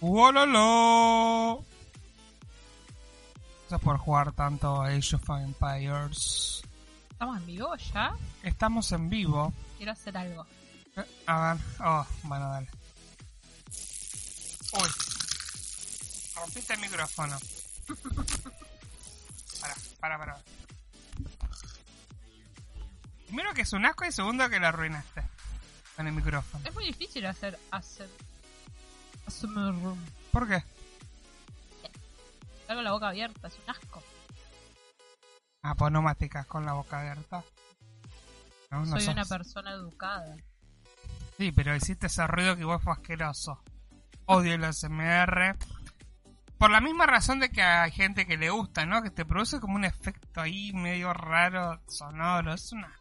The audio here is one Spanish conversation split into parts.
¡Wololo! Gracias por jugar tanto Age of Empires. ¿Estamos en vivo ya? Estamos en vivo. Quiero hacer algo. Eh, A ver. Oh, bueno, dale. Uy. Rompiste el micrófono. Para, para, para. Primero que es un asco y segundo que lo arruinaste. Con el micrófono. Es muy difícil hacer hacer ASMR. ¿Por qué? Tengo la boca abierta, es un asco. Ah, pues no masticas con la boca abierta. No, no Soy una persona educada. Sí, pero hiciste ese ruido que igual fue asqueroso. Odio el SMR. Por la misma razón de que hay gente que le gusta, ¿no? Que te produce como un efecto ahí medio raro, sonoro. Es una...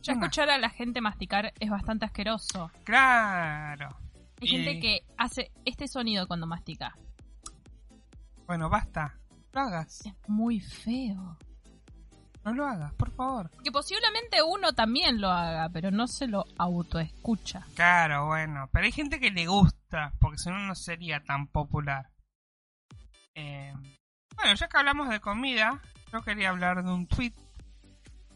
Ya una- escuchar a la gente masticar es bastante asqueroso. Claro. Hay gente que hace este sonido cuando mastica. Bueno, basta. No lo hagas. Es muy feo. No lo hagas, por favor. Que posiblemente uno también lo haga, pero no se lo autoescucha. Claro, bueno. Pero hay gente que le gusta, porque si no, no sería tan popular. Eh, bueno, ya que hablamos de comida, yo quería hablar de un tweet.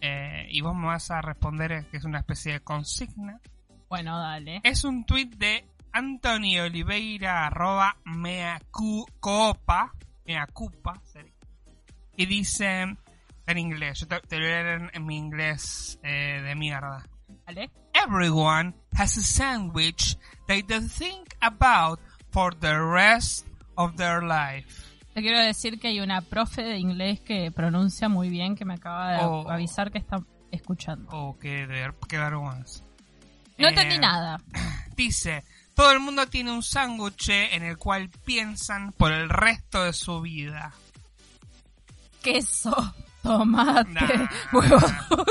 eh, y vos me vas a responder eh, que es una especie de consigna. Bueno, dale. Es un tweet de Anthony Oliveira, arroba meacupa, meacupa, y dice en inglés, yo te, te lo voy a leer en, en mi inglés eh, de mierda. Dale. Everyone has a sandwich they they think about for the rest of their life. Te quiero decir que hay una profe de inglés que pronuncia muy bien que me acaba de Oh. avisar que está escuchando. Oh, qué, qué vergüenza. No Eh, entendí nada. Dice, todo el mundo tiene un sándwich en el cual piensan por el resto de su vida. Queso, tomate, Nah. huevo duro.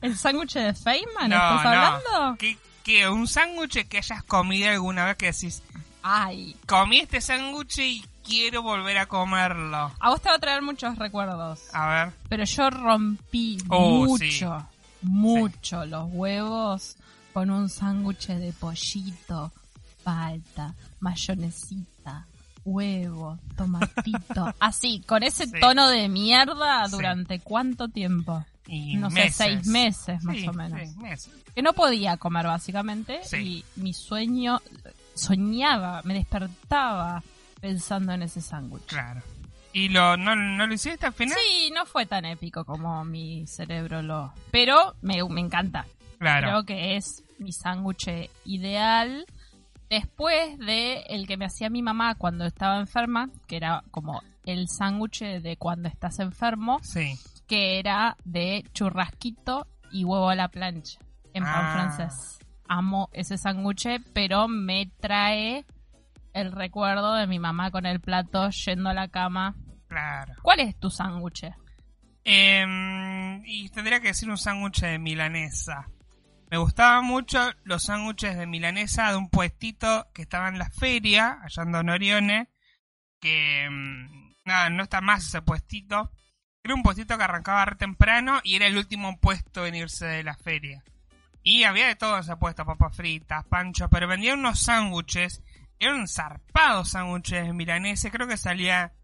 ¿El sándwich de Feynman estás hablando? Que, que un sándwich que hayas comido alguna vez que decís, Ay, comí este sándwich y quiero volver a comerlo. a vos te va a traer muchos recuerdos. A ver. Pero yo rompí Oh, mucho, mucho los huevos con un sándwich de pollito, palta, mayonesita, huevo, tomatito. Así, con ese Sí. tono de mierda, Sí. ¿durante cuánto tiempo? Y No sé, seis meses más Sí, o menos. sí, meses. Que no podía comer básicamente Sí. y mi sueño, soñaba, me despertaba pensando en ese sándwich. Claro. ¿Y lo, no, no lo hiciste al final? Sí, no fue tan épico como mi cerebro lo... Pero me, me encanta. Claro. Creo que es mi sándwich ideal. Después de el que me hacía mi mamá cuando estaba enferma, que era como el sándwich de cuando estás enfermo, Sí. que era de churrasquito y huevo a la plancha en pan Ah. francés. Amo ese sándwich, pero me trae el recuerdo de mi mamá con el plato yendo a la cama. Claro. ¿Cuál es tu sándwich? Em, y tendría que decir un sándwich de milanesa. Me gustaban mucho los sándwiches de milanesa de un puestito que estaba en la feria, allá en Don Orione, que em, nada, no está más ese puestito. Era un puestito que arrancaba re temprano y era el último puesto en irse de la feria. Y había de todo ese puesto, papas fritas, pancho, pero vendían unos sándwiches, eran zarpados sándwiches de milanesa, creo que salía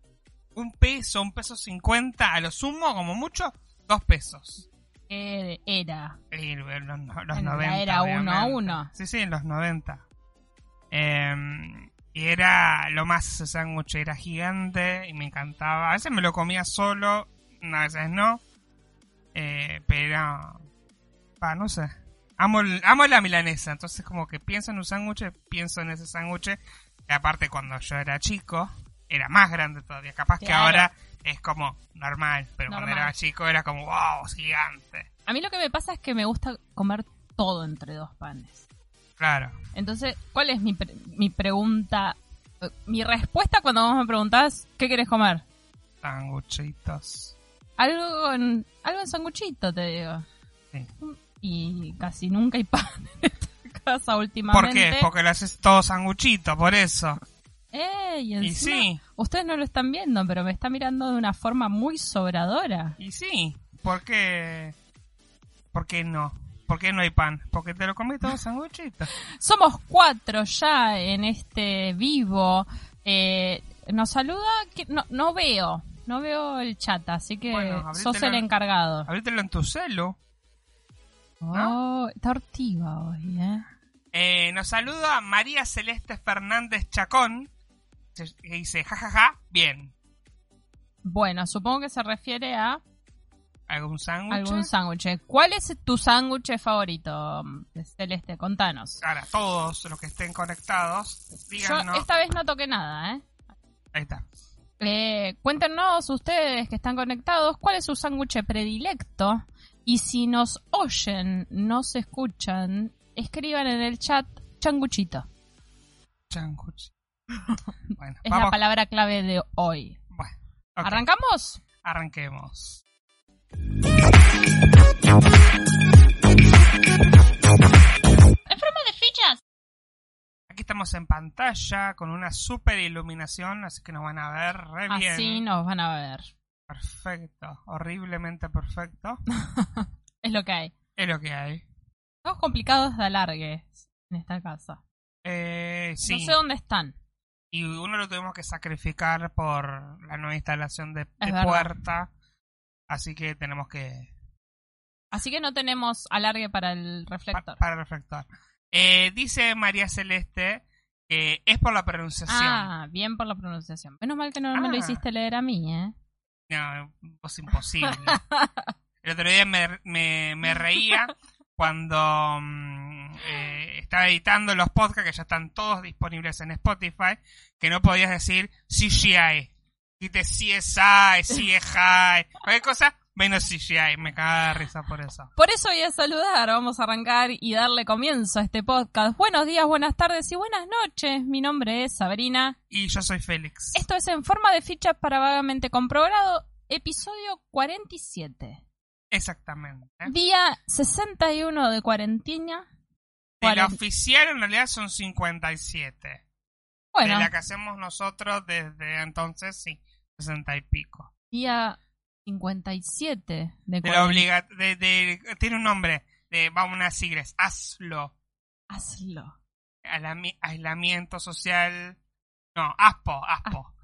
un peso, un peso cincuenta, a lo sumo, como mucho, dos pesos. Eh, era. Y los, los, los En la 90. era uno a uno. Sí, sí, en los 90. Eh, y era lo más ese sándwich, era gigante y me encantaba. A veces me lo comía solo, a veces no. Eh, pero, pa, no sé. Amo, amo la milanesa, entonces como que pienso en un sándwich, pienso en ese sándwich. Aparte cuando yo era chico, era más grande todavía. Capaz que ahora es como normal, pero cuando era chico era como, wow, gigante. A mí lo que me pasa es que me gusta comer todo entre dos panes. Claro. Entonces, ¿cuál es mi, pre- mi pregunta? Mi respuesta cuando vos me preguntás, ¿qué querés comer? Sanguchitos. Algo en, algo en sanguchito, te digo. Sí. Y casi nunca hay pan en esta casa ¿Por últimamente. qué? Porque lo haces todo sanguchito, por eso. Eh, y, sí, Ustedes no lo están viendo, pero me está mirando de una forma muy sobradora. y sí. ¿Por qué? ¿Por qué no? ¿Por qué no hay pan? Porque te lo comí todo sanguchito. Somos cuatro ya en este vivo. Eh, nos saluda, que no, no veo, no veo el chat, así que Bueno, sos el encargado. Abrítelo en tu celo. Oh, está hortiva hoy, ¿eh? Eh, nos saluda María Celeste Fernández Chacón. Que dice, jajaja, bien. Bueno, supongo que se refiere a ¿Algún sándwich? algún sándwich. ¿Cuál es tu sándwich favorito, Celeste? Contanos. Ahora, todos los que estén conectados, Yo díganos. esta vez no toqué nada, ¿eh? Ahí está. Eh, cuéntenos ustedes que están conectados cuál es su sándwich predilecto y si nos oyen, nos escuchan, escriban en el chat changuchito. Sándwich. bueno, Es vamos. la palabra clave de hoy. Bueno, ¿Arrancamos? arranquemos. ¡En forma de fichas! Aquí estamos en pantalla con una super iluminación, así que nos van a ver re bien. Así nos van a ver. Perfecto, horriblemente perfecto. Es lo que hay. Es lo que hay. Estamos complicados de alargue en esta casa. Eh, sí. No sé dónde están. Y uno lo tuvimos que sacrificar por la nueva instalación de, puerta. Así que tenemos que. Así que no tenemos alargue para el pa- reflector. para reflectar. Eh, dice María Celeste que es por la pronunciación. Ah, bien por la pronunciación. Menos mal que no me lo Ah. hiciste leer a mí, ¿eh? No, es imposible. El otro día me, me, me reía cuando mm, eh, estaba editando los podcasts que ya están todos disponibles en Spotify, que no podías decir CGI. Dijiste CSI, CGI, cualquier cosa, menos CGI. Me cagaba de risa por eso. Por eso voy a saludar, vamos a arrancar y darle comienzo a este podcast. Buenos días, buenas tardes y buenas noches. Mi nombre es Sabrina. Y yo soy Félix. Esto es en forma de fichas para vagamente comprobado, episodio 47. Exactamente. Día 61 de cuarentena. De la oficial en realidad son 57. Bueno, De la que hacemos nosotros desde entonces, sí, 60 y pico. día 57 de cuarentena. obliga de, de- tiene un nombre, de, vamos unas siglas, hazlo. Hazlo. Alami- aislamiento social, no, ASPO, ASPO.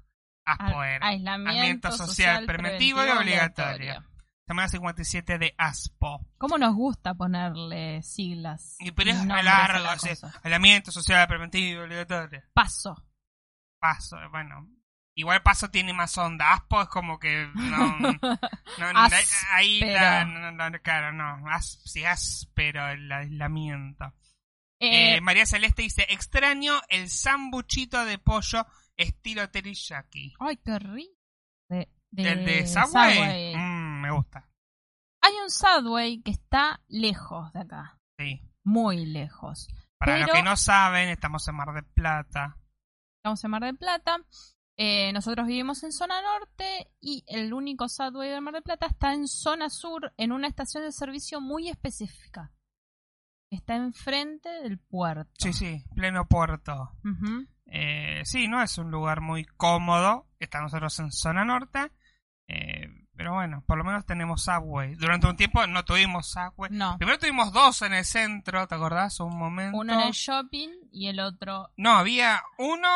ASPO Al- era. Aislamiento social, preventivo y obligatorio. Semana 57 de ASPO. ¿Cómo nos gusta ponerle siglas? Y pero es largo, aislamiento social preventivo obligatorio. Paso. Paso, bueno. Igual paso tiene más onda. ASPO es como que no, no, ahí la- no, no, no, claro, no, as, sí, áspero el aislamiento. Eh, Eh, María Celeste dice, extraño el sambuchito de pollo estilo teriyaki. Ay, qué rico. De, de ¿El de Subway? Subway. Mm, me gusta. Hay un Subway que está lejos de acá. Sí. Muy lejos. Para Pero- los que no saben, estamos en Mar del Plata. Estamos en Mar del Plata. Eh, nosotros vivimos en zona norte y el único Subway de Mar del Plata está en zona sur, en una estación de servicio muy específica. Está enfrente del puerto. Sí, sí, pleno puerto. Eh, sí, no es un lugar muy cómodo. Estamos nosotros en zona norte. eh, pero bueno, por lo menos tenemos Subway. Durante un tiempo no tuvimos Subway. No, Primero tuvimos dos en el centro, ¿te acordás? Un momento. uno en el shopping y el otro... No, había uno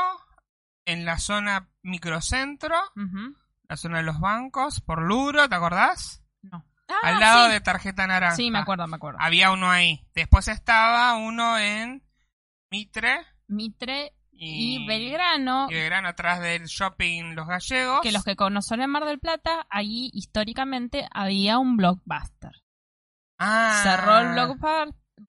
en la zona microcentro, la zona de los bancos, por Luro, ¿te acordás? No. Al Ah, lado sí. de Tarjeta Naranja. Sí, me acuerdo, me acuerdo. Había uno ahí. Después estaba uno en Mitre Mitre y, y Belgrano, y Belgrano atrás del shopping Los Gallegos. que los que conocen en Mar del Plata, allí históricamente había un blockbuster. Ah, Cerró el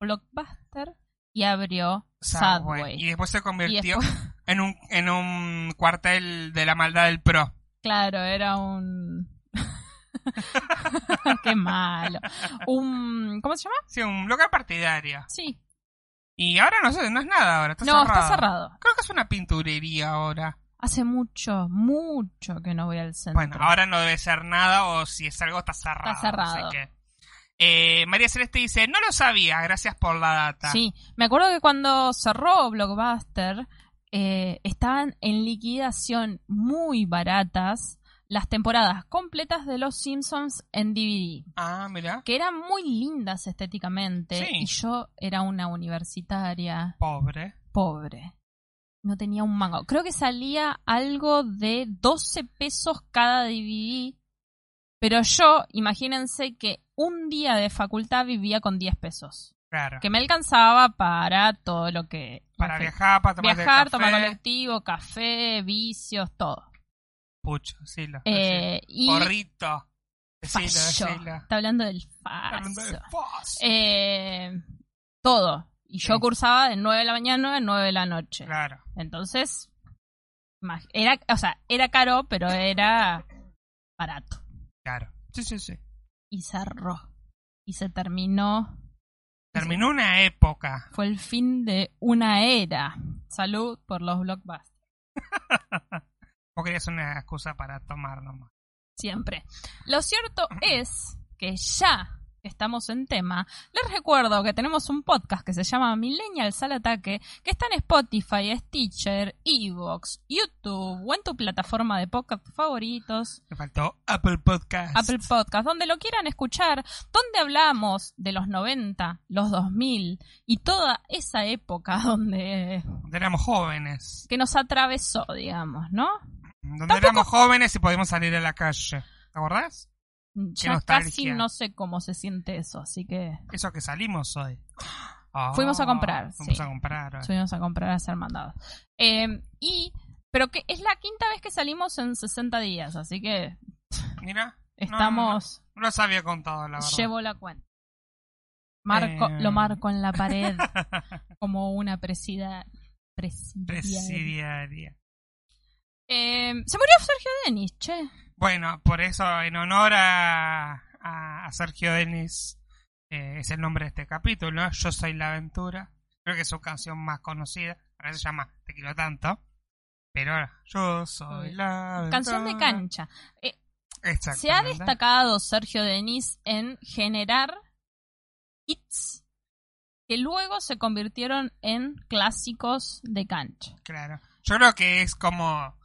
blockbuster y abrió Subway. Y después se convirtió después- en un en un cuartel de la maldad del pro. claro, era un... Qué malo. Un... ¿Cómo se llama? Sí, un local partidario. Sí. Y ahora no sé, no es nada ahora, está no, cerrado. está cerrado. Creo que es una pinturería ahora. Hace mucho, mucho que no voy al centro. Bueno, ahora no debe ser nada o si es algo está cerrado. Está cerrado. así que- Eh, María Celeste dice, no lo sabía, gracias por la data. Sí, me acuerdo que cuando cerró Blockbuster eh, estaban en liquidación muy baratas las temporadas completas de Los Simpsons en DVD. Ah, mira. Que eran muy lindas estéticamente. Sí. Y yo era una universitaria Pobre. pobre. No tenía un mango. Creo que salía algo de 12 pesos cada DVD. Pero yo, imagínense que un día de facultad vivía con 10 pesos. Claro. Que me alcanzaba para todo lo que... Para viajar, para tomar Viajar, tomar colectivo, café, vicios, todo. Pucho, decilo. Eh, y Porrito. Está hablando del fos. Eh, todo. Y yo Sí. cursaba de 9 de la mañana a 9 de la noche. Claro. Entonces, era, o sea, era caro, pero era barato. Claro. Sí, sí, sí. Y cerró. Y se terminó. Terminó una época. Fue el fin de una era. Salud por los blockbusters. Vos querías una excusa para tomar nomás. Siempre. Lo cierto es que ya estamos en tema, les recuerdo que tenemos un podcast que se llama Millennials al Ataque, que está en Spotify, Stitcher, Evox, YouTube o en tu plataforma de podcast favoritos. Me faltó Apple Podcast. Apple Podcast, donde lo quieran escuchar, donde hablamos de los 90, los 2000 y toda esa época donde Donde éramos jóvenes. que nos atravesó, digamos, ¿no? Donde Tampoco- éramos jóvenes y podíamos salir a la calle. ¿Te acordás? Ya casi no sé cómo se siente eso, así que Eso que salimos hoy. Ah, Fuimos a comprar, Fuimos sí. a comprar. hoy. subimos a comprar a ser mandados. Eh, y, pero que es la quinta vez que salimos en 60 días, así que Mira. no, estamos, No, los había contado, la verdad. llevo la cuenta. Marco, Eh. Lo marco en la pared como una presida, presidiaria. Presidiaria. Eh, se murió Sergio Denis, che. Bueno, por eso, en honor a, a, a Sergio Denis, eh, es el nombre de este capítulo. Yo soy la aventura. Creo que es su canción más conocida. Ahora se llama Te quiero tanto. Pero ahora, yo soy la aventura. Canción de cancha. Eh, se ha destacado Sergio Denis en generar hits que luego se convirtieron en clásicos de cancha. Claro. Yo creo que es como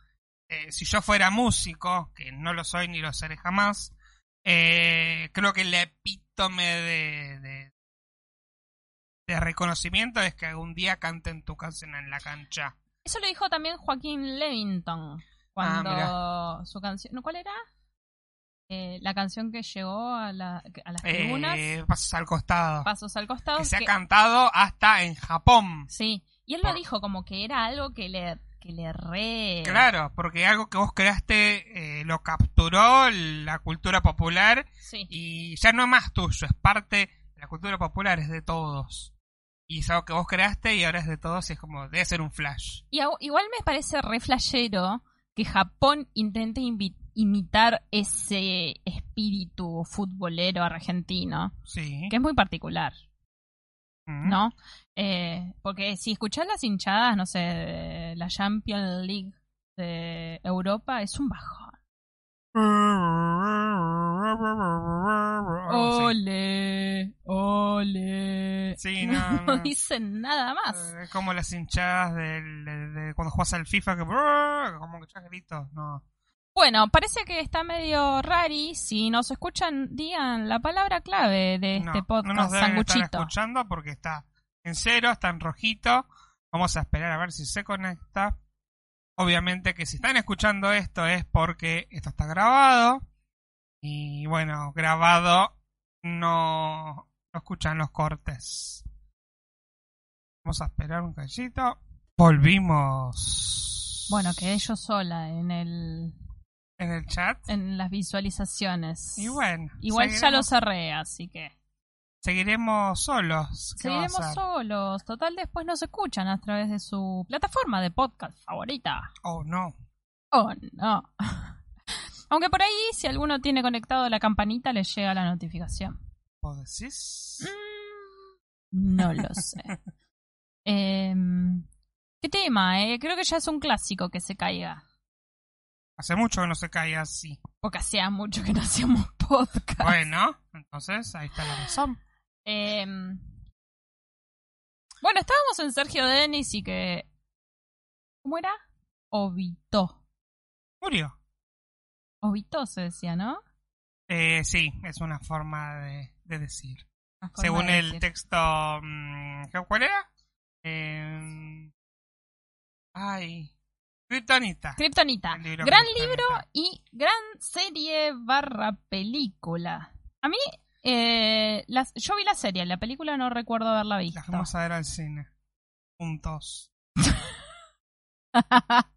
eh, si yo fuera músico, que no lo soy ni lo seré jamás, eh, creo que el epítome de, de, de reconocimiento es que algún día canten tu canción en la cancha. Eso lo dijo también Joaquín Levington cuando su canción, ¿no, ¿cuál era? Eh, la canción que llegó a, la- a las tribunas, Eh, pasos al costado. Pasos al costado. que se ha cantado hasta en Japón. sí, y él lo dijo como que era algo que le, que le re... Claro, porque algo que vos creaste eh, lo capturó la cultura popular Sí. y ya no es más tuyo, es parte de la cultura popular, es de todos. Y es algo que vos creaste y ahora es de todos y es como, debe ser un flash. Y igual me parece re flashero que Japón intente imitar ese espíritu futbolero argentino, Sí. que es muy particular, Mm. ¿no? Eh, porque si escuchás las hinchadas, no sé, de la Champions League de Europa, es un bajón. Oh. Ole, ole. Sí, no, no. dicen nada más. Eh, Es como las hinchadas del- de, de cuando juegas al FIFA, que como que echas gritos. No. Bueno, parece que está medio rari. Si nos escuchan, digan la palabra clave de no, este no podcast, nos deben estar escuchando porque está en cero, está en rojito. Vamos a esperar a ver si se conecta. Obviamente que si están escuchando esto es porque esto está grabado. Y bueno, grabado no, no escuchan los cortes. Vamos a esperar un cachito. Volvimos. Bueno, quedé yo sola en el En el chat. en las visualizaciones. Y bueno. Igual ya lo cerré, así que Seguiremos solos. ¿Qué va a seguiremos solos. Total, después nos escuchan a través de su plataforma de podcast favorita. Oh, no. Oh, no. Aunque por ahí, si alguno tiene conectado la campanita, le llega la notificación. ¿Vos decís? Mm, No lo sé. Em, ¿Qué tema? Eh? Creo que ya es un clásico que se caiga. Hace mucho que no se cae así. Porque hacía mucho que no hacíamos podcast. Bueno, entonces ahí está la razón. Em, bueno, estábamos en Sergio Denis y que. ¿Cómo era? Obitó. Murió. Obito se decía, ¿no? Eh, sí, es una forma de, de decir. Forma Según de el decir. texto... mm, ¿qué- ¿Cuál era? Eh, ay... Kryptonita. Kryptonita. Gran libro y gran serie barra película. A mí, eh, las- yo vi la serie, la película no recuerdo haberla visto. Las vamos a ver al cine. Juntos.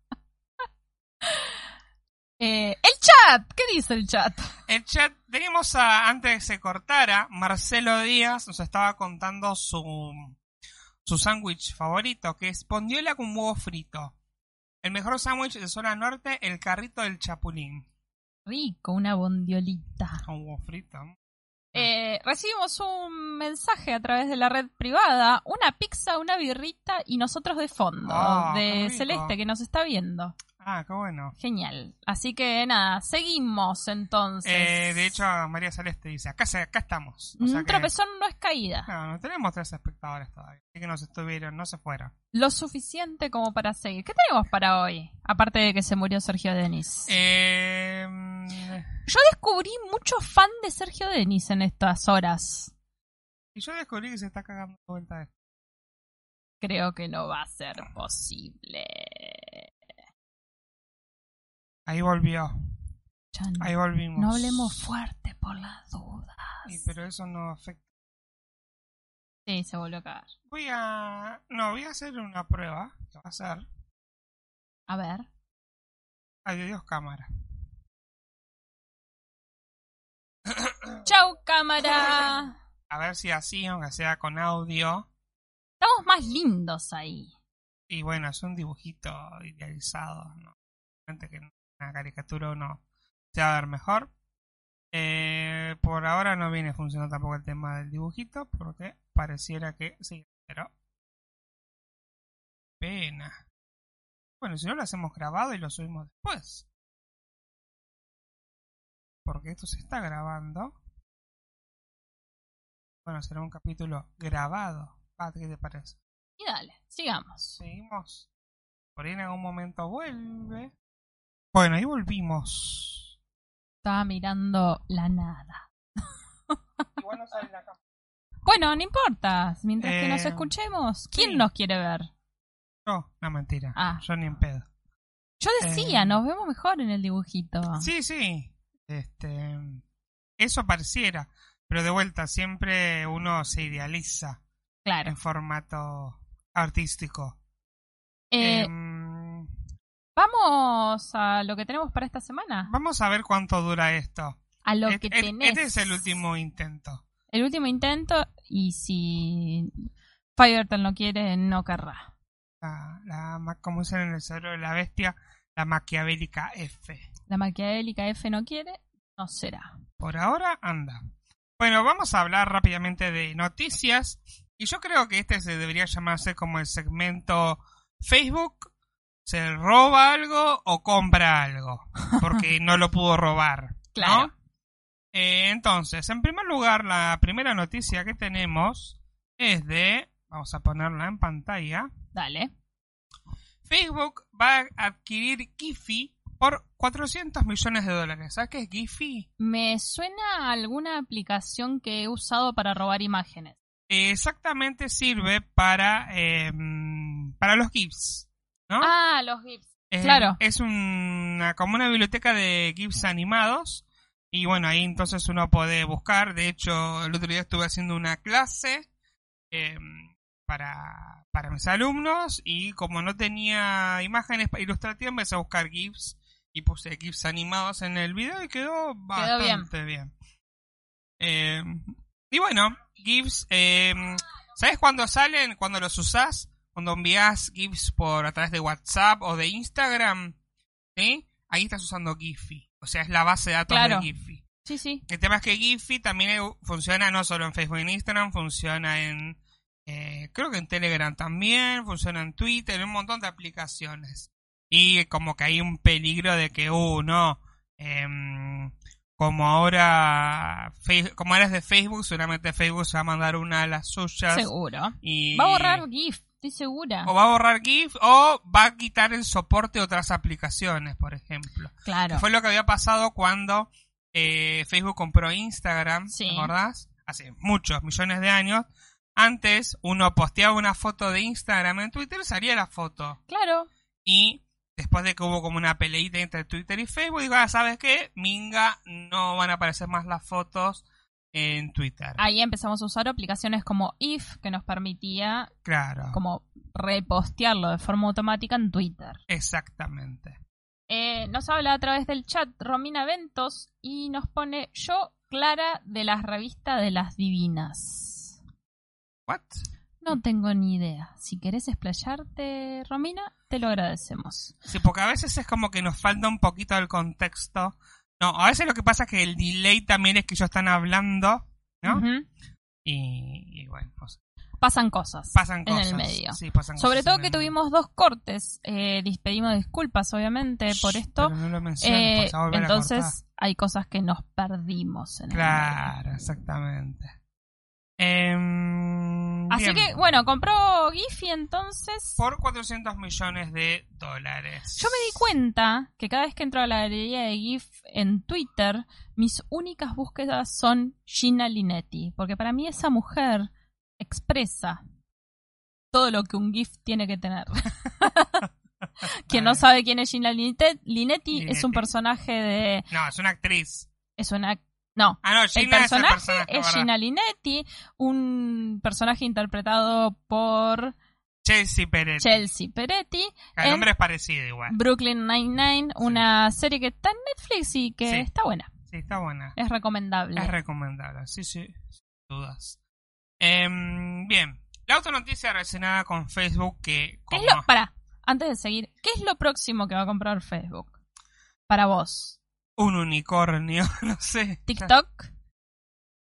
Eh, el chat, ¿qué dice el chat? El chat, teníamos a, antes de que se cortara, Marcelo Díaz nos estaba contando su, su sándwich favorito, que es bondiola con huevo frito. El mejor sándwich de zona norte, el carrito del chapulín. Rico, una bondiolita. Con huevo frito. Eh, recibimos un mensaje a través de la red privada, una pizza, una birrita y nosotros de fondo, Ah, de. Celeste que nos está viendo. Ah, qué bueno. Genial. Así que nada, seguimos entonces. Eh, de hecho, María Celeste dice, acá, acá estamos. O sea un que- tropezón no es caída. No, no tenemos tres espectadores todavía. Así que nos estuvieron, no se fueron. Lo suficiente como para seguir. ¿Qué tenemos para hoy? Aparte de que se murió Sergio Denis. Eh, Yo descubrí mucho fan de Sergio Denis en estas horas. y yo descubrí que se está cagando de vuelta esto. Creo que no va a ser posible. Ahí volvió. Ahí volvimos. no hablemos fuerte por las dudas. Sí, pero eso no afecta. Sí, se volvió a cagar. Voy a. No, voy a hacer una prueba. Que va a ser. A ver. Ay, Dios, cámara. ¡Chau, cámara! A ver si así, aunque sea con audio. Estamos más lindos ahí. Y bueno, es un dibujito idealizado. ¿no? Realmente que una caricatura uno se va a ver mejor. Eh, por ahora no viene funcionando tampoco el tema del dibujito. Porque pareciera que sí. Pero. Pena. Bueno, si no lo hacemos grabado y lo subimos después. Porque esto se está grabando. Bueno, será un capítulo grabado. Ah, ¿qué te parece? Y dale, sigamos. Seguimos. Por ahí en algún momento vuelve. Bueno, ahí volvimos. Estaba mirando la nada. Igual no sale la cámara. Bueno, no importa. Mientras que nos Eh, escuchemos, ¿quién sí. nos quiere ver? No, no, mentira. Ah. Yo ni en pedo. Yo decía, Eh, nos vemos mejor en el dibujito. Sí, sí. Este. Eso pareciera. Pero de vuelta, siempre uno se idealiza Claro. en formato artístico. Eh, Em, Vamos a lo que tenemos para esta semana. vamos a ver cuánto dura esto. A lo que este- tenés. este es el último intento. El último intento. Y si Firetel no quiere, no querrá. La, la, como dicen en el cerebro de la bestia, la maquiavélica F. La maquiavélica F no quiere, no será. Por ahora anda. Bueno, vamos a hablar rápidamente de noticias. Y yo creo que este se debería llamarse como el segmento Facebook se roba algo o compra algo. Porque no lo pudo robar. ¿no? Claro. Eh, entonces, en primer lugar, la primera noticia que tenemos es de. Vamos a ponerla en pantalla. Dale. Facebook va a adquirir Giphy por 400 millones de dólares. ¿Sabes qué es Giphy? Me suena a alguna aplicación que he usado para robar imágenes. Exactamente sirve para, eh, para los GIFs. ¿No? Ah, los GIFs. Eh, claro. Es una, como una biblioteca de GIFs animados. Y bueno, ahí entonces uno puede buscar. De hecho, el otro día estuve haciendo una clase eh, para, para mis alumnos. Y como no tenía imágenes ilustrativas, empecé a buscar GIFs. Y puse GIFs animados en el video y quedó bastante bien. Eh, y bueno, GIFs, eh, ¿sabes cuándo salen? Cuando los usás, cuando envías GIFs por a través de WhatsApp o de Instagram, ¿sí? Ahí estás usando Giphy. O sea, es la base de datos Claro. de Giphy. Sí, sí. El tema es que Giphy también eh, funciona no solo en Facebook y en Instagram, funciona en, eh, creo que en Telegram también, funciona en Twitter, en un montón de aplicaciones. Y como que hay un peligro de que, uh, no, em, como ahora, como ahora es de Facebook, seguramente Facebook se va a mandar una a las suyas. Seguro. Y, Va a borrar GIF. Estoy segura. O va a borrar GIF o va a quitar el soporte de otras aplicaciones, por ejemplo. Claro. Que fue lo que había pasado cuando eh, Facebook compró Instagram, Sí. ¿te acordás? Hace muchos millones de años. Antes uno posteaba una foto de Instagram en Twitter, salía la foto. Claro. Y después de que hubo como una peleita entre Twitter y Facebook, digo, ah, ¿sabes qué? Minga, no van a aparecer más las fotos en Twitter. Ahí empezamos a usar aplicaciones como If, que nos permitía Claro. como repostearlo de forma automática en Twitter. Exactamente. Eh, nos habla a través del chat Romina Ventos y nos pone yo, Clara, de las revistas de las divinas. ¿What? No tengo ni idea. Si querés explayarte, Romina, te lo agradecemos. Sí, porque a veces es como que nos falta un poquito del contexto. No, a veces lo que pasa es que el delay también es que ellos están hablando, ¿no? Y, y bueno. Pasan cosas pasan en cosas. el medio. Sí, pasan Sobre cosas todo en que tuvimos dos cortes. Eh, pedimos disculpas, obviamente, por esto. no lo menciones, Eh, entonces, hay cosas que nos perdimos en el medio. Claro, exactamente. Em, Así que, bueno, compró Giphy entonces. Por 400 millones de dólares. Yo me di cuenta que cada vez que entro a la galería de GIF en Twitter, mis únicas búsquedas son Gina Linetti. Porque para mí esa mujer expresa todo lo que un GIF tiene que tener. Quien no sabe quién es Gina Linetti, Linetti es un personaje de. No, es una actriz. Es una. No, Ah, no, el es el personaje es ¿verdad? Gina Linetti, un personaje interpretado por Chelsea Pérez. Chelsea Peretti. El nombre es parecido igual. Brooklyn Nine-Nine, una serie que está en Netflix y que Sí. está buena. Sí, está buena. Es recomendable. Es recomendable, sí, sí, sin dudas. Em, bien, la otra noticia relacionada con Facebook que... ¿Qué Como, es lo, para, antes de seguir, ¿qué es lo próximo que va a comprar Facebook? Para vos. Un unicornio, no sé. TikTok.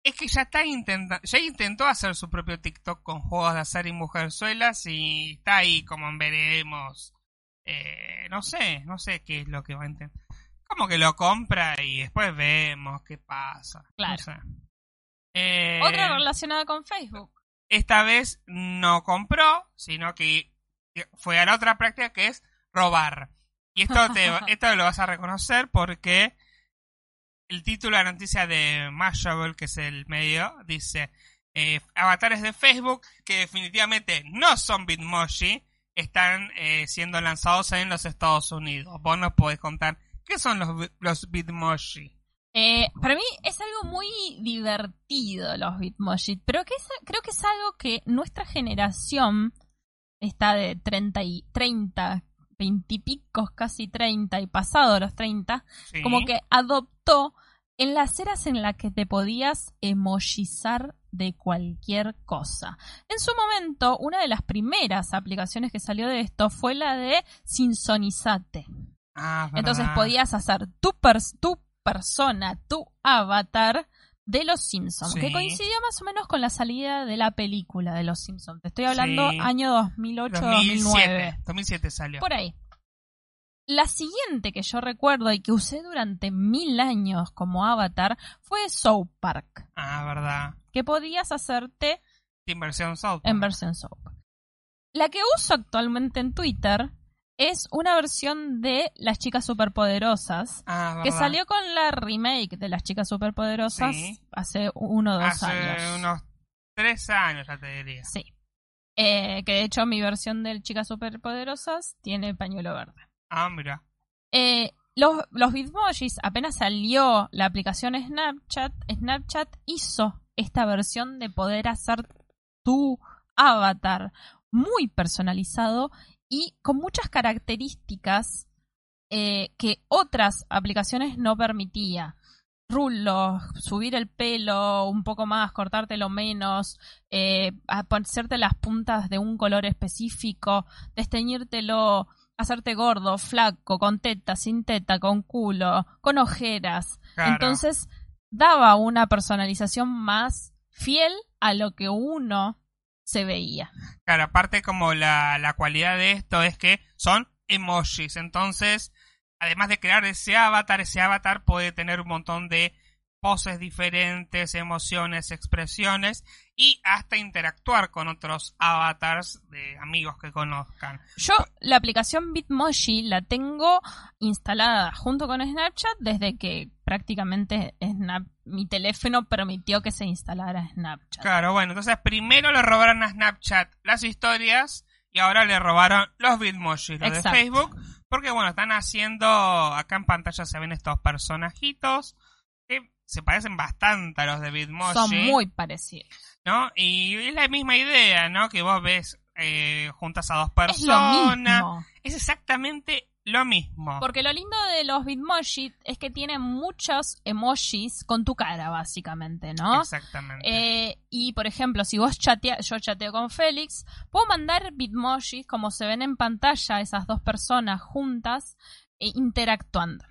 Es que ya está intentando... Ya intentó hacer su propio TikTok con juegos de azar y mujerzuelas y está ahí como en veremos. Eh, no sé, no sé qué es lo que va a intentar. Como que lo compra y después vemos qué pasa. No Claro. sé. Eh, Otra relacionada con Facebook. esta vez no compró, sino que fue a la otra práctica que es robar. Y esto, te, esto lo vas a reconocer porque el título de la noticia de Mashable, que es el medio, dice eh, avatares de Facebook que definitivamente no son Bitmoji, están eh, siendo lanzados en los Estados Unidos. Vos nos podés contar qué son los, los Bitmoji. Eh, para mí es algo muy divertido los Bitmoji, pero que es- creo que es algo que nuestra generación está de 30 y 30, 20 y picos, casi 30 y pasado los 30, ¿sí? como que adoptó en las eras en las que te podías emojizar de cualquier cosa. En su momento, una de las primeras aplicaciones que salió de esto fue la de Sinsonizate. Ah, es Entonces podías hacer tu, pers- tu persona, tu avatar de los Simpsons, Sí. que coincidió más o menos con la salida de la película de los Simpsons. Te estoy hablando Sí. año 2008-2009. 2007, 2007 salió. Por ahí. La siguiente que yo recuerdo y que usé durante mil años como avatar fue South Park, Ah, verdad. que podías hacerte South. en versión South. La que uso actualmente en Twitter es una versión de Las Chicas Superpoderosas, Ah, verdad. que salió con la remake de Las Chicas Superpoderosas Sí. hace uno o dos Hace años. unos tres años, ya te diría. Sí. Eh, que de hecho mi versión de Chicas Superpoderosas tiene pañuelo verde. Ah. Eh, los, los Bitmojis, apenas salió la aplicación Snapchat, Snapchat hizo esta versión de poder hacer tu avatar muy personalizado y con muchas características eh, que otras aplicaciones no permitía. Rulos, subir el pelo un poco más, cortártelo menos, eh, hacerte las puntas de un color específico, desteñírtelo, hacerte gordo, flaco, con teta, sin teta, con culo, con ojeras. Claro. Entonces daba una personalización más fiel a lo que uno se veía. Claro, aparte como la, la cualidad de esto es que son emojis. Entonces, además de crear ese avatar, ese avatar puede tener un montón de poses diferentes, emociones, expresiones y hasta interactuar con otros avatars de amigos que conozcan. Yo la aplicación Bitmoji la tengo instalada junto con Snapchat desde que prácticamente Snap, mi teléfono permitió que se instalara Snapchat. Claro, bueno, entonces primero le robaron a Snapchat las historias y ahora le robaron los Bitmoji, los de. Facebook, porque bueno, están haciendo, acá en pantalla se ven estos personajitos se parecen bastante a los de Bitmoji. Son muy parecidos. ¿no? Y es la misma idea, ¿no? Que vos ves eh, juntas a dos Es lo personas. mismo. Es exactamente lo mismo. Porque lo lindo de los Bitmoji es que tienen muchos emojis con tu cara, básicamente, ¿no? Exactamente. Eh, y por ejemplo, si vos chateas, yo chateo con Félix, puedo mandar bitmojis como se ven en pantalla esas dos personas juntas e interactuando.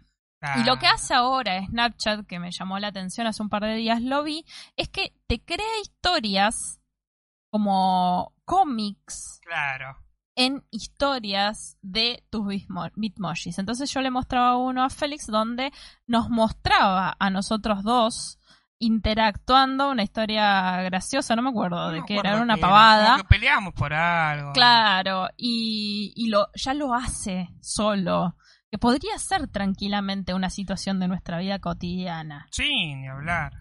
Y lo que Ah, hace ahora Snapchat, que me llamó la atención hace un par de días, lo vi, es que te crea historias como cómics Claro. en historias de tus bitmo- bitmojis. Entonces yo le mostraba uno a Félix donde nos mostraba a nosotros dos interactuando una historia graciosa, no me acuerdo No de qué era, una pavada. Como que peleamos por algo. Claro, y, y lo, ya lo hace solo, que podría ser tranquilamente una situación de nuestra vida cotidiana. Sí, ni hablar.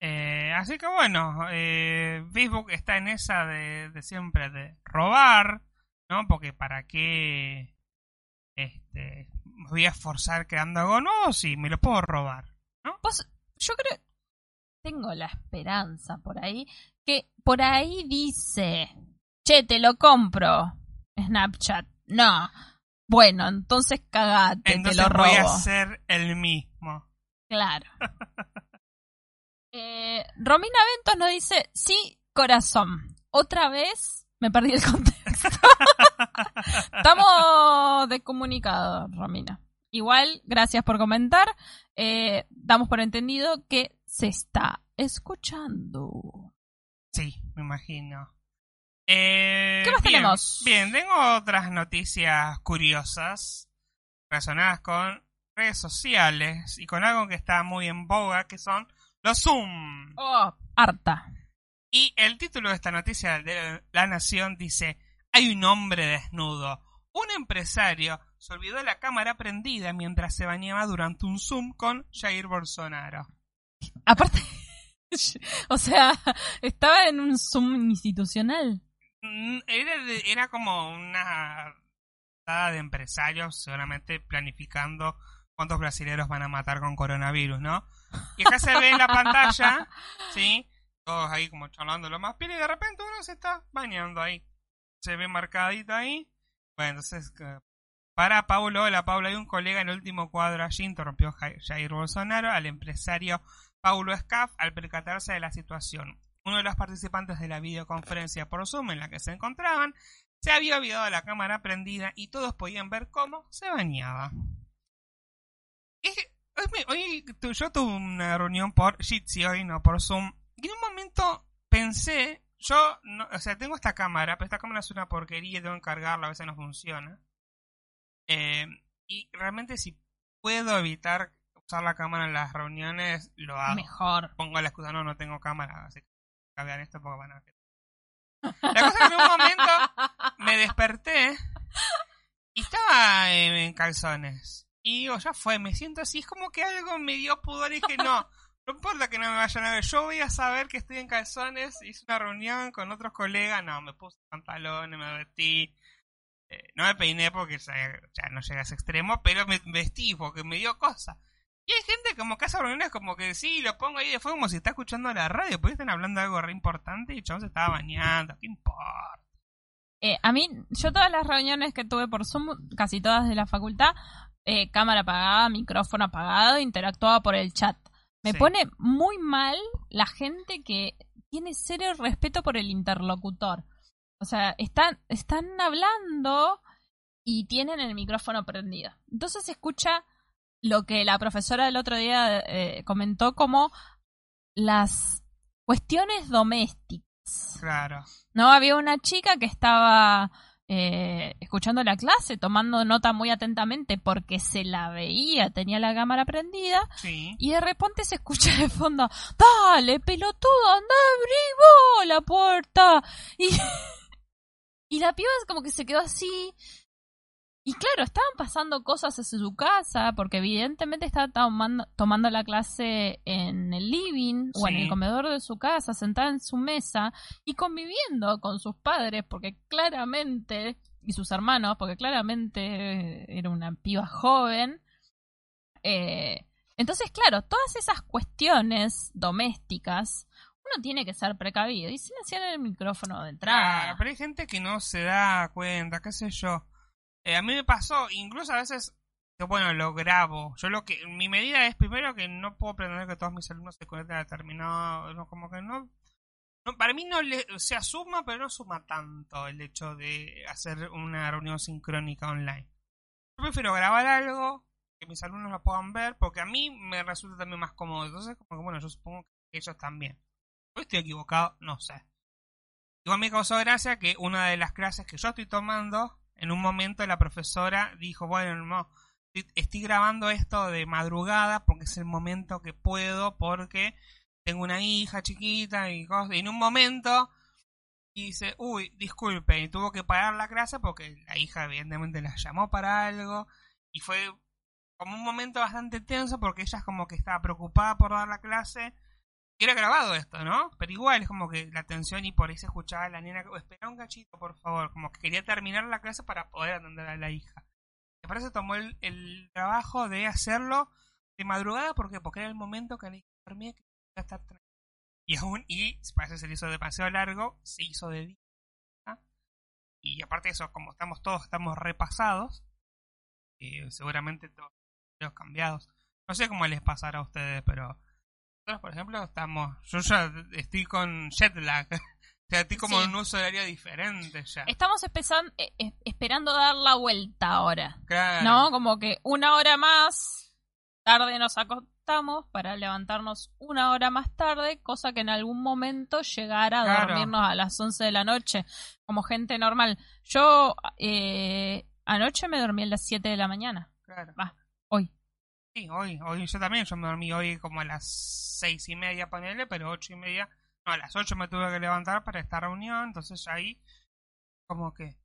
Eh, así que bueno, eh, Facebook está en esa de, de siempre de robar, ¿no? Porque para qué este, me voy a esforzar creando algo nuevo si me lo puedo robar. Vos, yo creo, tengo la esperanza por ahí, que por ahí dice, che, te lo compro, Snapchat. No. Bueno, entonces cagate, Entonces te lo robo. voy a hacer el mismo. Claro. Eh, Romina Ventos nos dice, sí, corazón. Otra vez me perdí el contexto. Estamos descomunicados, Romina. Igual, gracias por comentar. Eh, damos por entendido que se está escuchando. Sí, me imagino. Eh, ¿Qué más bien, tenemos? Bien, tengo otras noticias curiosas relacionadas con redes sociales y con algo que está muy en boga, que son los Zoom. Oh, harta. Y el título de esta noticia de La Nación dice, hay un hombre desnudo. Un empresario se olvidó la cámara prendida mientras se bañaba durante un Zoom con Jair Bolsonaro. Aparte, o sea, estaba en un Zoom institucional. Mm, Era, era como una de empresarios, seguramente planificando cuántos brasileños van a matar con coronavirus, ¿no? Y acá se ve en la pantalla, ¿sí? Todos ahí como charlando lo más bien y de repente uno se está bañando ahí. Se ve marcadito ahí. Bueno, entonces, eh, para Paulo, hola Paulo, hay un colega en el último cuadro allí, interrumpió Jai- Jair Bolsonaro al empresario Paulo Scaff al percatarse de la situación. Uno de los participantes de la videoconferencia por Zoom en la que se encontraban se había olvidado la cámara prendida y todos podían ver cómo se bañaba. Es hoy, me- hoy yo tuve una reunión por Jitsi hoy, no por Zoom, y en un momento pensé, yo, no, o sea, tengo esta cámara, pero esta cámara es una porquería, tengo que cargarla, a veces no funciona. Eh, y realmente si puedo evitar usar la cámara en las reuniones, lo hago Mejor. pongo la excusa, no, no tengo cámara, así vean esto porque van a. La cosa es que en un momento me desperté y estaba en, calzones. Y digo, ya fue, me siento así, es como que algo me dio pudor y dije, no, no importa que no me vayan a ver, yo voy a saber que estoy en calzones, hice una reunión con otros colegas, no, me puse pantalones, me vestí, eh, no me peiné porque ya, no llega a ese extremo, pero me vestí porque me dio cosa. Y hay gente como que hace reuniones como que sí, lo pongo ahí de fuego como si está escuchando la radio, porque están hablando de algo re importante y el chabón se estaba bañando, ¿qué importa? Eh, a mí, yo todas las reuniones que tuve por Zoom, casi todas de la facultad, eh, cámara apagada, micrófono apagado, interactuaba por el chat. Me Sí. pone muy mal la gente que tiene serio respeto por el interlocutor. O sea, están, están hablando y tienen el micrófono prendido. Entonces se escucha lo que la profesora del otro día eh, comentó como las cuestiones domésticas. Claro. ¿no? Había una chica que estaba eh, escuchando la clase, tomando nota muy atentamente porque se la veía, tenía la cámara prendida, Sí. y de repente se escucha de fondo, dale, pelotudo, anda, abrí vos la puerta. Y, y la piba como que se quedó así. Y claro, estaban pasando cosas desde su casa, porque evidentemente estaba tomando, tomando la clase en el living o en el comedor de su casa, sentada en su mesa y conviviendo con sus padres, porque claramente, y sus hermanos, porque claramente era una piba joven. Eh, entonces, claro, todas esas cuestiones domésticas, uno tiene que ser precavido y silenciar el micrófono de entrada. Claro, pero hay gente que no se da cuenta, qué sé yo. Eh, a mí me pasó, incluso a veces, que bueno, lo grabo. Yo lo que, mi medida es primero que no puedo pretender que todos mis alumnos se conecten a determinado, no, como que no, para mí no le, se asuma, pero no suma tanto el hecho de hacer una reunión sincrónica online. Yo prefiero grabar algo, que mis alumnos lo puedan ver, porque a mí me resulta también más cómodo. Entonces, como que bueno, yo supongo que ellos también. Hoy estoy equivocado, no sé. Igual me causó gracia que una de las clases que yo estoy tomando, en un momento la profesora dijo, bueno, no, estoy- grabando esto de madrugada porque es el momento que puedo, porque tengo una hija chiquita y cosas. Y en un momento dice, uy, disculpe, y tuvo que parar la clase porque la hija evidentemente la llamó para algo y fue como un momento bastante tenso porque ella es como que estaba preocupada por dar la clase era grabado esto, ¿no? Pero igual es como que la tensión y por ahí se escuchaba a la nena, espera un cachito, por favor, como que quería terminar la clase para poder atender a la hija. Me parece tomó el, trabajo de hacerlo de madrugada, ¿por qué? Porque era el momento que la hija dormía que iba a estar tranquila. Y aún, y se le hizo demasiado largo, se hizo de día. Y aparte de eso, como estamos todos, estamos repasados, eh, seguramente todos los cambiados. No sé cómo les pasará a ustedes, pero por ejemplo, estamos. Yo ya estoy con jet lag. O sea, estoy como Sí. en un uso horario diferente ya. Estamos empezando, eh, eh, esperando dar la vuelta ahora, Claro. ¿no? Como que una hora más tarde nos acostamos para levantarnos una hora más tarde, cosa que en algún momento llegara a Claro. dormirnos a las 11 de la noche, como gente normal. Yo eh, anoche me dormí a las 7 de la mañana, Claro. va, hoy. Sí, hoy, hoy yo también, yo me dormí hoy como a las seis y media, ponele, pero ocho y media, no, a las ocho me tuve que levantar para esta reunión, entonces ahí, como que...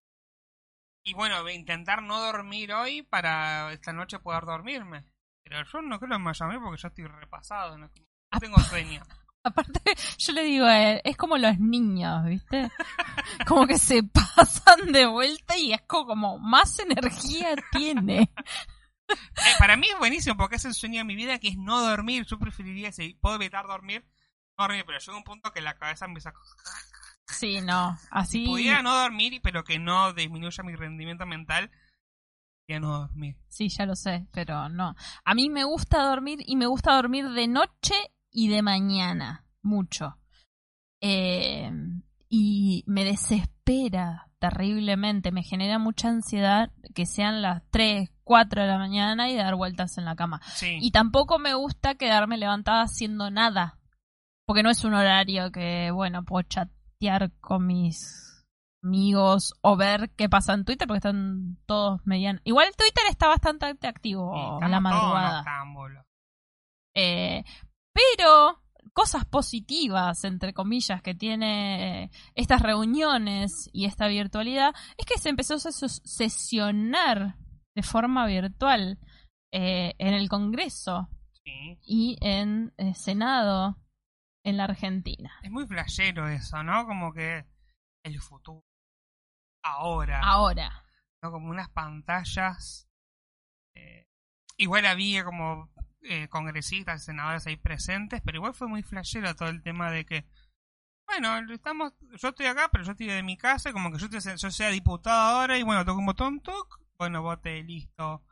Y bueno, intentar no dormir hoy para esta noche poder dormirme. Pero yo no creo a dormir porque yo estoy repasado, no, no tengo sueño. Aparte, yo le digo él, es como los niños, ¿viste? Como que se pasan de vuelta y es co- como más energía tiene. Eh, para mí es buenísimo porque es el sueño de mi vida que es no dormir. Yo preferiría, si puedo evitar dormir, no dormir, pero llega un punto que la cabeza empieza a... Sí, no, así. Si pudiera no dormir, pero que no disminuya mi rendimiento mental, ya no dormir. Sí, ya lo sé, pero no. A mí me gusta dormir y me gusta dormir de noche y de mañana, mucho. Eh, y me desespera terriblemente, me genera mucha ansiedad que sean las 3, 4 de la mañana y dar vueltas en la cama. Sí. Y tampoco me gusta quedarme levantada haciendo nada. Porque no es un horario que, bueno, puedo chatear con mis amigos o ver qué pasa en Twitter porque están todos medianos. Igual Twitter está bastante activo a la madrugada. Eh, pero cosas positivas, entre comillas, que tiene estas reuniones y esta virtualidad es que se empezó a ses- sesionar de forma virtual eh, en el Congreso Sí. y en el Senado en la Argentina. Es muy flashero eso, ¿no? Como que el futuro. Ahora. Ahora. ¿no? Como unas pantallas. eh, igual había como eh, congresistas, senadores ahí presentes, pero igual fue muy flashero todo el tema de que. Bueno, estamos, yo estoy acá, pero yo estoy de mi casa, como que yo, te- yo sea diputado ahora y bueno, toco un botón, toc, bueno, vote, listo.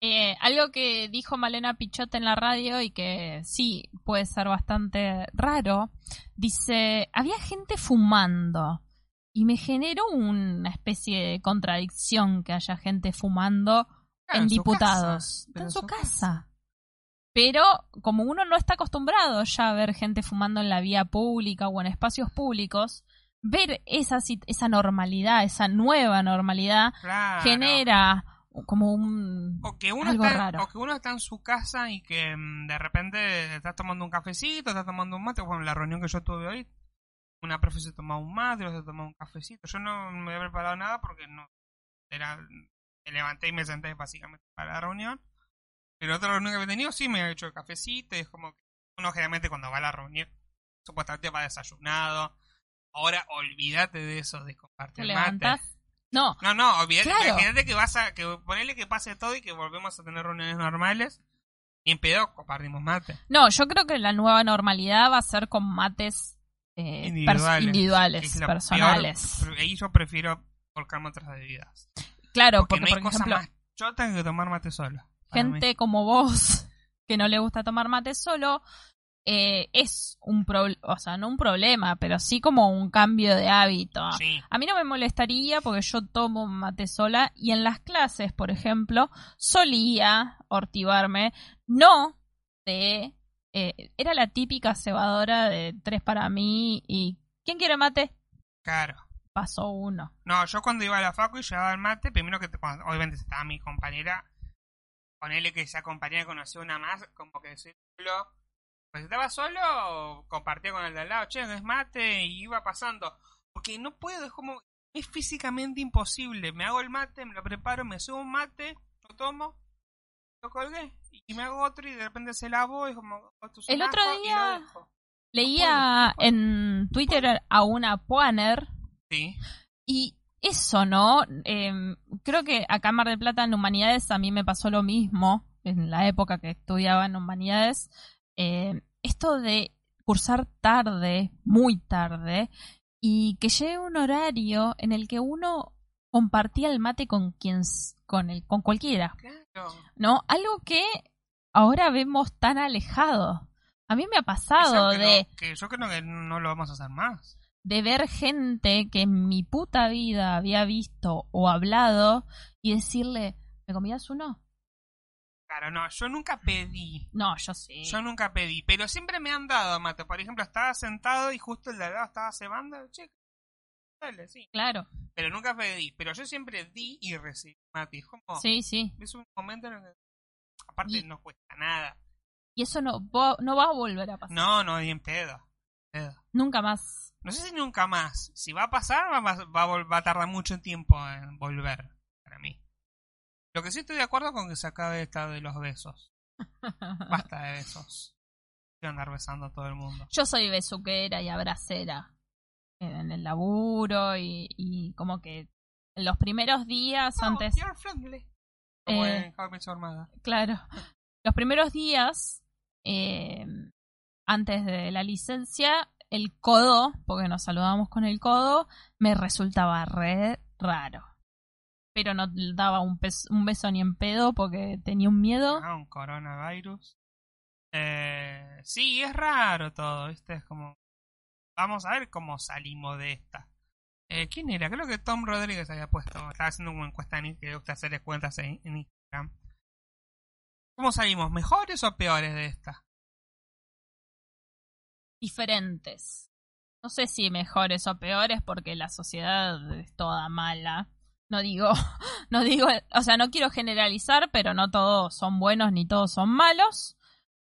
Eh, algo que dijo Malena Pichot en la radio y que sí puede ser bastante raro, dice, había gente fumando y me generó una especie de contradicción que haya gente fumando Claro, en diputados. casa, en su casa. Pero como uno no está acostumbrado ya a ver gente fumando en la vía pública o en espacios públicos, ver esa, esa normalidad, esa nueva normalidad, Claro. genera como un... O que, uno algo está, raro. o que uno está en su casa y que mm, de repente está tomando un cafecito, está tomando un mate. Bueno, en la reunión que yo tuve hoy, una profe se tomaba un mate, otra se tomaba un cafecito. Yo no me había preparado nada porque no era me levanté y me senté básicamente para la reunión. Pero otra reunión que había tenido sí me había hecho el cafecito y es como que uno generalmente cuando va a la reunión supuestamente va desayunado. Ahora olvídate de eso, de compartir mate. levantas. No, No, no, olvídate, Claro. imagínate que vas a, que ponele que pase todo y que volvemos a tener reuniones normales. Y en pedo compartimos mate. no, yo creo que la nueva normalidad va a ser con mates eh, Individuales. personales. peor. Ahí yo prefiero volcarme otras bebidas. Claro, Porque, porque, no hay por cosa ejemplo, más chota que tomar mate solo. mí. gente como vos que no le gusta tomar mate solo eh, es un problema, o sea, no un problema, pero sí como un cambio de hábito. Sí, A mí no me molestaría porque yo tomo mate sola y en las clases, por ejemplo, solía ortivarme, no de... eh, era la típica cebadora de tres para mí y ¿quién quiere mate? claro. Pasó uno. No, yo cuando iba a la facu y llevaba el mate, primero que te- cuando- obviamente estaba mi compañera, ponele que esa compañera conocía una más, como que solo, pues estaba solo, compartía con el de al lado, che, no es mate, y iba pasando. Porque no puedo, es como, es físicamente imposible. Me hago el mate, me lo preparo, me subo un mate, lo tomo, lo colgué, y me hago otro y de repente se lavo, y como, El otro día-. Leía no puedo. en Twitter a una Puaner Sí, Y eso, ¿no? Eh, creo que acá en Mar del Plata en Humanidades a mí me pasó lo mismo en la época que estudiaba en Humanidades. Eh, esto de cursar tarde, muy tarde, y que llegue un horario en el que uno compartía el mate con quien con el con cualquiera, claro. ¿no? Algo que ahora vemos tan alejado. A mí me ha pasado que, de no- que yo creo que no lo vamos a hacer más. de ver gente que en mi puta vida había visto o hablado y decirle, ¿me comías uno? Claro, no, yo nunca pedí. No, yo sí. Yo nunca pedí, pero siempre me han dado mate. Por ejemplo, estaba sentado y justo el de al lado estaba cebando. Che, dale, sí. Claro, Pero nunca pedí. Pero yo siempre di y recibí mate. Es como, sí, sí. es un momento en el que, aparte, Y- no cuesta nada. Y eso no, vo- no va a volver a pasar. No, no, ni en pedo. pedo. Nunca más. No sé si nunca más. Si va a pasar, va, va, va a tardar mucho tiempo en volver, para mí. Lo que sí estoy de acuerdo con que se acabe esta de los besos. Basta de besos. Quiero andar besando a todo el mundo. Yo soy besuquera y abracera en el laburo y, y como que en los primeros días Oh, antes... you're friendly. Como Eh, en How. Claro. Los primeros días, eh, antes de la licencia, el codo, porque nos saludamos con el codo, me resultaba re raro. Pero no daba un, beso ni en pedo porque tenía un miedo. Ah, un coronavirus. Eh, sí, es raro todo, ¿viste? Es como... Vamos a ver cómo salimos de esta. Eh, ¿Quién era? Creo que Tom Rodríguez había puesto... Estaba haciendo una encuesta en que le gusta hacerle cuentas en, en Instagram. ¿Cómo salimos? ¿Mejores o peores de esta? diferentes. No sé si mejores o peores porque la sociedad es toda mala. No digo, no digo, o sea, no quiero generalizar, pero no todos son buenos ni todos son malos.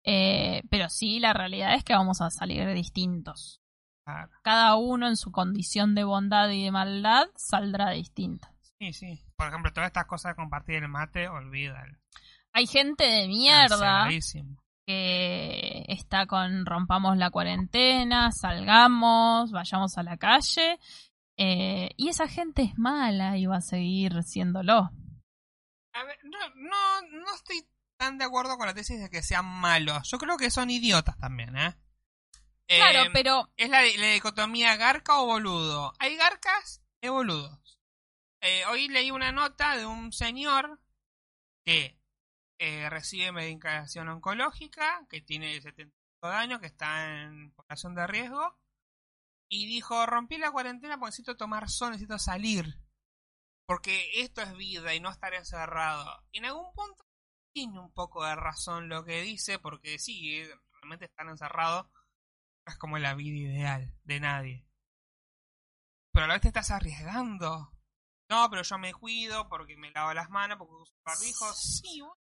Eh, pero sí, la realidad es que vamos a salir distintos. Claro. Cada uno en su condición de bondad y de maldad saldrá distinto. Sí, sí. Por ejemplo, todas estas cosas de compartir el mate, olvídalo. Hay gente de mierda que está con rompamos la cuarentena, salgamos, vayamos a la calle. Eh, y esa gente es mala y va a seguir siéndolo. A ver, no, no, no estoy tan de acuerdo con la tesis de que sean malos. Yo creo que son idiotas también, ¿eh? Claro, Eh, pero Es la, la dicotomía garca o boludo. Hay garcas y boludos. Eh, hoy leí una nota de un señor que eh, recibe medicación oncológica, que tiene 75 años, que está en población de riesgo, y dijo, rompí la cuarentena porque necesito tomar sol, necesito salir. Porque esto es vida y no estar encerrado. Y en algún punto tiene un poco de razón lo que dice, porque sí, realmente estar encerrado no es como la vida ideal de nadie. pero a la vez te estás arriesgando. No, pero yo me cuido porque me lavo las manos, porque uso barbijo. Sí, bueno,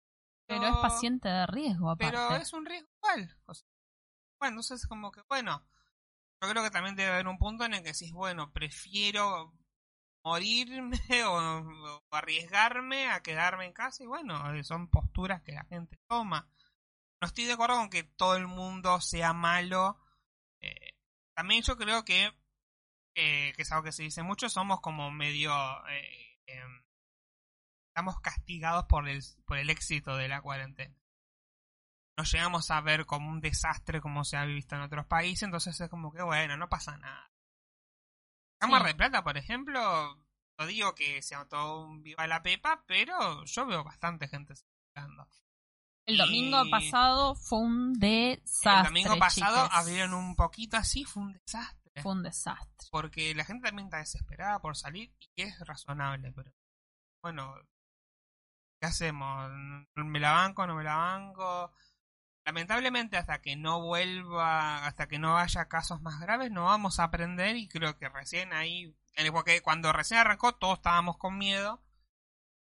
Pero es paciente de riesgo, aparte. pero es un riesgo igual. O sea, bueno, entonces como que, bueno, yo creo que también debe haber un punto en el que decís, bueno, prefiero morirme o, arriesgarme a quedarme en casa y bueno, son posturas que la gente toma. No estoy de acuerdo con que todo el mundo sea malo. Eh, también yo creo que, eh, que es algo que se dice mucho, somos como medio... eh, em, estamos castigados por el, por el éxito de la cuarentena. Nos llegamos a ver como un desastre como se ha visto en otros países, entonces es como que bueno, no pasa nada. Acá en Mar Sí. del Plata, por ejemplo, no digo que sea todo un viva la pepa, pero yo veo bastante gente circulando. El domingo y- pasado fue un desastre. El domingo pasado abrieron un poquito así, fue un desastre. Fue un desastre. Porque la gente también está desesperada por salir y es razonable, pero bueno, ¿qué hacemos? ¿Me la banco no me la banco? Lamentablemente hasta que no vuelva, hasta que no haya casos más graves, no vamos a aprender y creo que recién ahí, eh, porque cuando recién arrancó todos estábamos con miedo,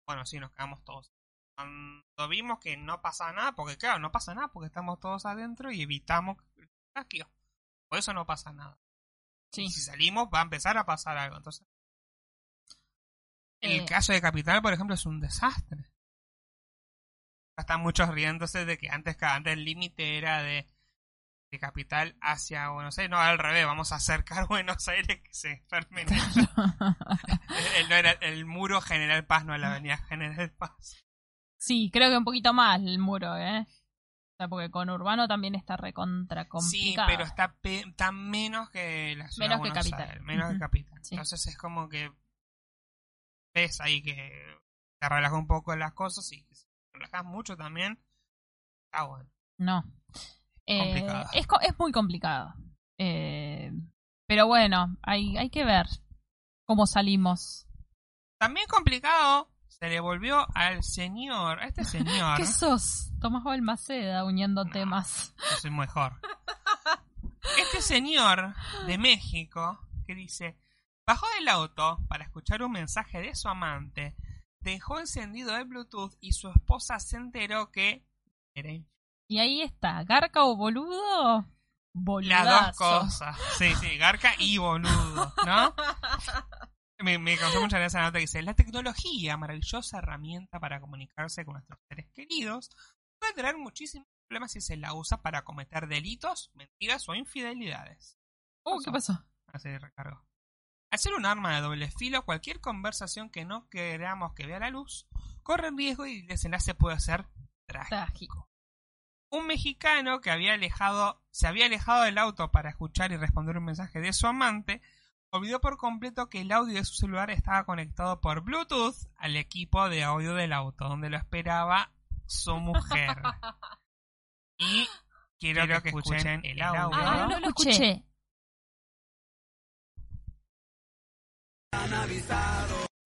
bueno, sí, nos quedamos todos. Cuando vimos que no pasa nada, porque claro, no pasa nada porque estamos todos adentro y evitamos el contagio. Por eso no pasa nada. Sí. Y si salimos va a empezar a pasar algo. Entonces, el Eh, caso de Capital, por ejemplo, es un desastre. Están muchos riéndose de que antes, antes el límite era de, de Capital hacia Buenos Aires. No, al revés, vamos a acercar Buenos Aires que se enfermen. el, muro General Paz, no la avenida General Paz. sí, creo que un poquito más el muro, ¿eh? O sea, porque con Urbano también está recontra Sí, complicado. pero está, pe- está menos que la ciudad Menos de que Capital. Aires, menos que. Capital. Sí. Entonces es como que ves ahí que te relaja un poco las cosas y relajas mucho también. Está bueno. No. Eh, es, es muy complicado. Eh, pero bueno, hay, hay que ver cómo salimos. También complicado se le volvió al señor, a este señor, ¿Qué sos? Tomás Balmaceda uniendo No. temas. yo soy mejor. Este señor de México que dice, bajó del auto para escuchar un mensaje de su amante, dejó encendido el Bluetooth y su esposa se enteró que era. Y ahí está, garca o boludo. Boludazo. Las dos cosas. Sí, sí, garca y boludo, ¿no? Me, me causó mucha gracia la nota que dice, la tecnología, maravillosa herramienta para comunicarse con nuestros seres queridos, puede traer muchísimos problemas si se la usa para cometer delitos, mentiras o infidelidades. Uh, ¿qué pasó? Así recargo. Al ser un arma de doble filo, cualquier conversación que no queramos que vea la luz corre riesgo y el desenlace puede ser trágico. Trágico. Un mexicano que había alejado, se había alejado del auto para escuchar y responder un mensaje de su amante, olvidó por completo que el audio de su celular estaba conectado por Bluetooth al equipo de audio del auto, donde lo esperaba su mujer. Y quiero, que, escuchen el audio. Ah, no lo escuché.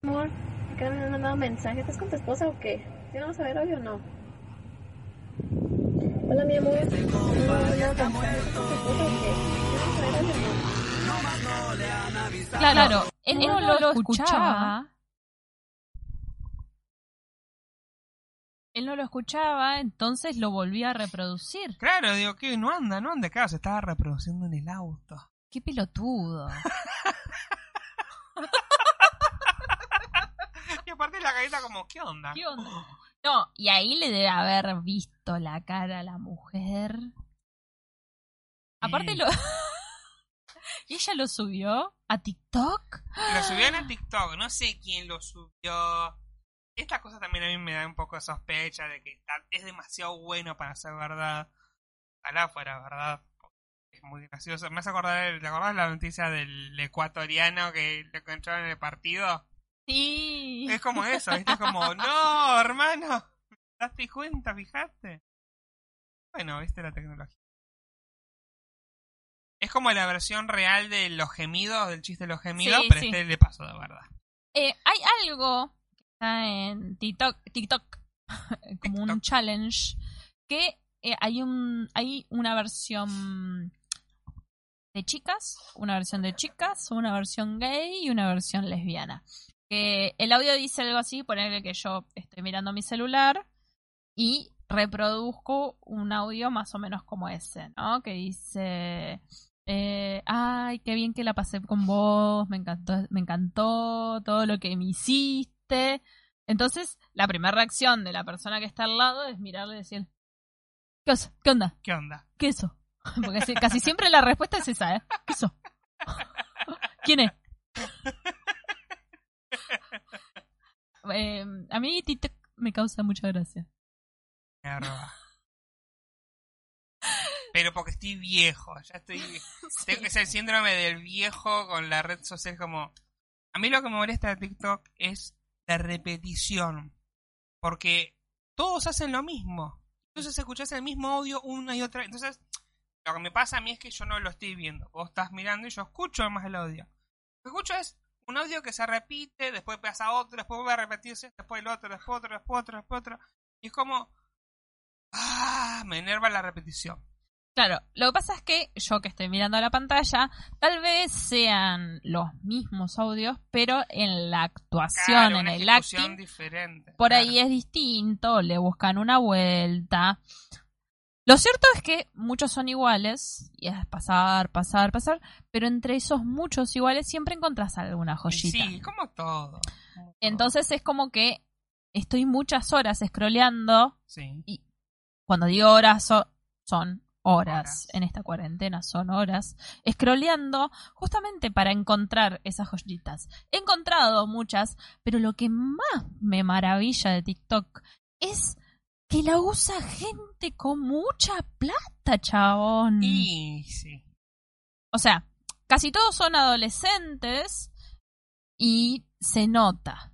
Amor, acá me han mandado mensaje. ¿Estás con tu esposa o qué? ¿Sí vamos a ver hoy o no? Hola, mi amor. ¿Me han mandado mensaje? ¿Estás con tu esposa o qué? ¿Sí vamos a ver hoy o no? Claro, él no lo escuchaba. Él no lo escuchaba, entonces lo volvía a reproducir. Claro, digo, que no anda, no anda, claro, se estaba reproduciendo en el auto. Qué pelotudo. Y aparte la carita como, ¿qué onda? ¿Qué onda? No, y ahí le debe haber visto la cara a la mujer. Aparte lo... y ella lo subió a TikTok. Lo subieron a TikTok, no sé quién lo subió. Esta cosa también a mí me da un poco de sospecha de que es demasiado bueno para ser verdad. Ojalá fuera verdad. Muy gracioso. Me hace acordar, ¿te acordás la noticia del ecuatoriano que lo encontraron en el partido? Sí. Es como eso, ¿viste? Es como, no, hermano, ¿te das cuenta, fijaste? Bueno, viste la tecnología. Es como la versión real de los gemidos, del chiste de los gemidos, Sí, pero sí. este le pasó de verdad. Eh, hay algo que está en TikTok, TikTok como un challenge, que eh, hay un hay una versión de chicas, una versión de chicas, una versión gay y una versión lesbiana. Que el audio dice algo así, ponerle que yo estoy mirando mi celular y reproduzco un audio más o menos como ese, ¿no? Que dice, eh, ay, qué bien que la pasé con vos, me encantó, me encantó todo lo que me hiciste. Entonces, la primera reacción de la persona que está al lado es mirarle y decir, ¿qué, os- ¿Qué onda? ¿Qué onda? ¿Qué eso? Porque sí, casi siempre la respuesta es esa, ¿eh? ¿Qué? ¿Quién es? Eh, a mí TikTok me causa mucha gracia. Me. Pero porque estoy viejo, ya estoy... Tengo- Es el síndrome del viejo con la red social como... A mí lo que me molesta de TikTok es la repetición. Porque todos hacen lo mismo. Entonces escuchás el mismo audio una y otra vez. Entonces, lo que me pasa a mí es que yo no lo estoy viendo. Vos estás mirando y yo escucho más el audio. Lo que escucho es un audio que se repite, después pasa otro, después vuelve a repetirse, después el otro, después otro, después otro, después otro. Y es como... Ah, me enerva la repetición. Claro, lo que pasa es que yo que estoy mirando la pantalla, tal vez sean los mismos audios, pero en la actuación, Claro, en el acting, diferente. por claro. ahí es distinto, le buscan una vuelta. Lo cierto es que muchos son iguales, y es pasar, pasar, pasar, pero entre esos muchos iguales siempre encontrás alguna Y joyita. Sí, como todo. como todo. Entonces es como que estoy muchas horas scrolleando, Sí. cuando digo horas so- son horas. Horas. en esta cuarentena son horas, scrolleando justamente para encontrar esas joyitas. He encontrado muchas, pero lo que más me maravilla de TikTok es que la usa gente con mucha plata, chabón. Y sí. O sea, casi todos son adolescentes y se nota.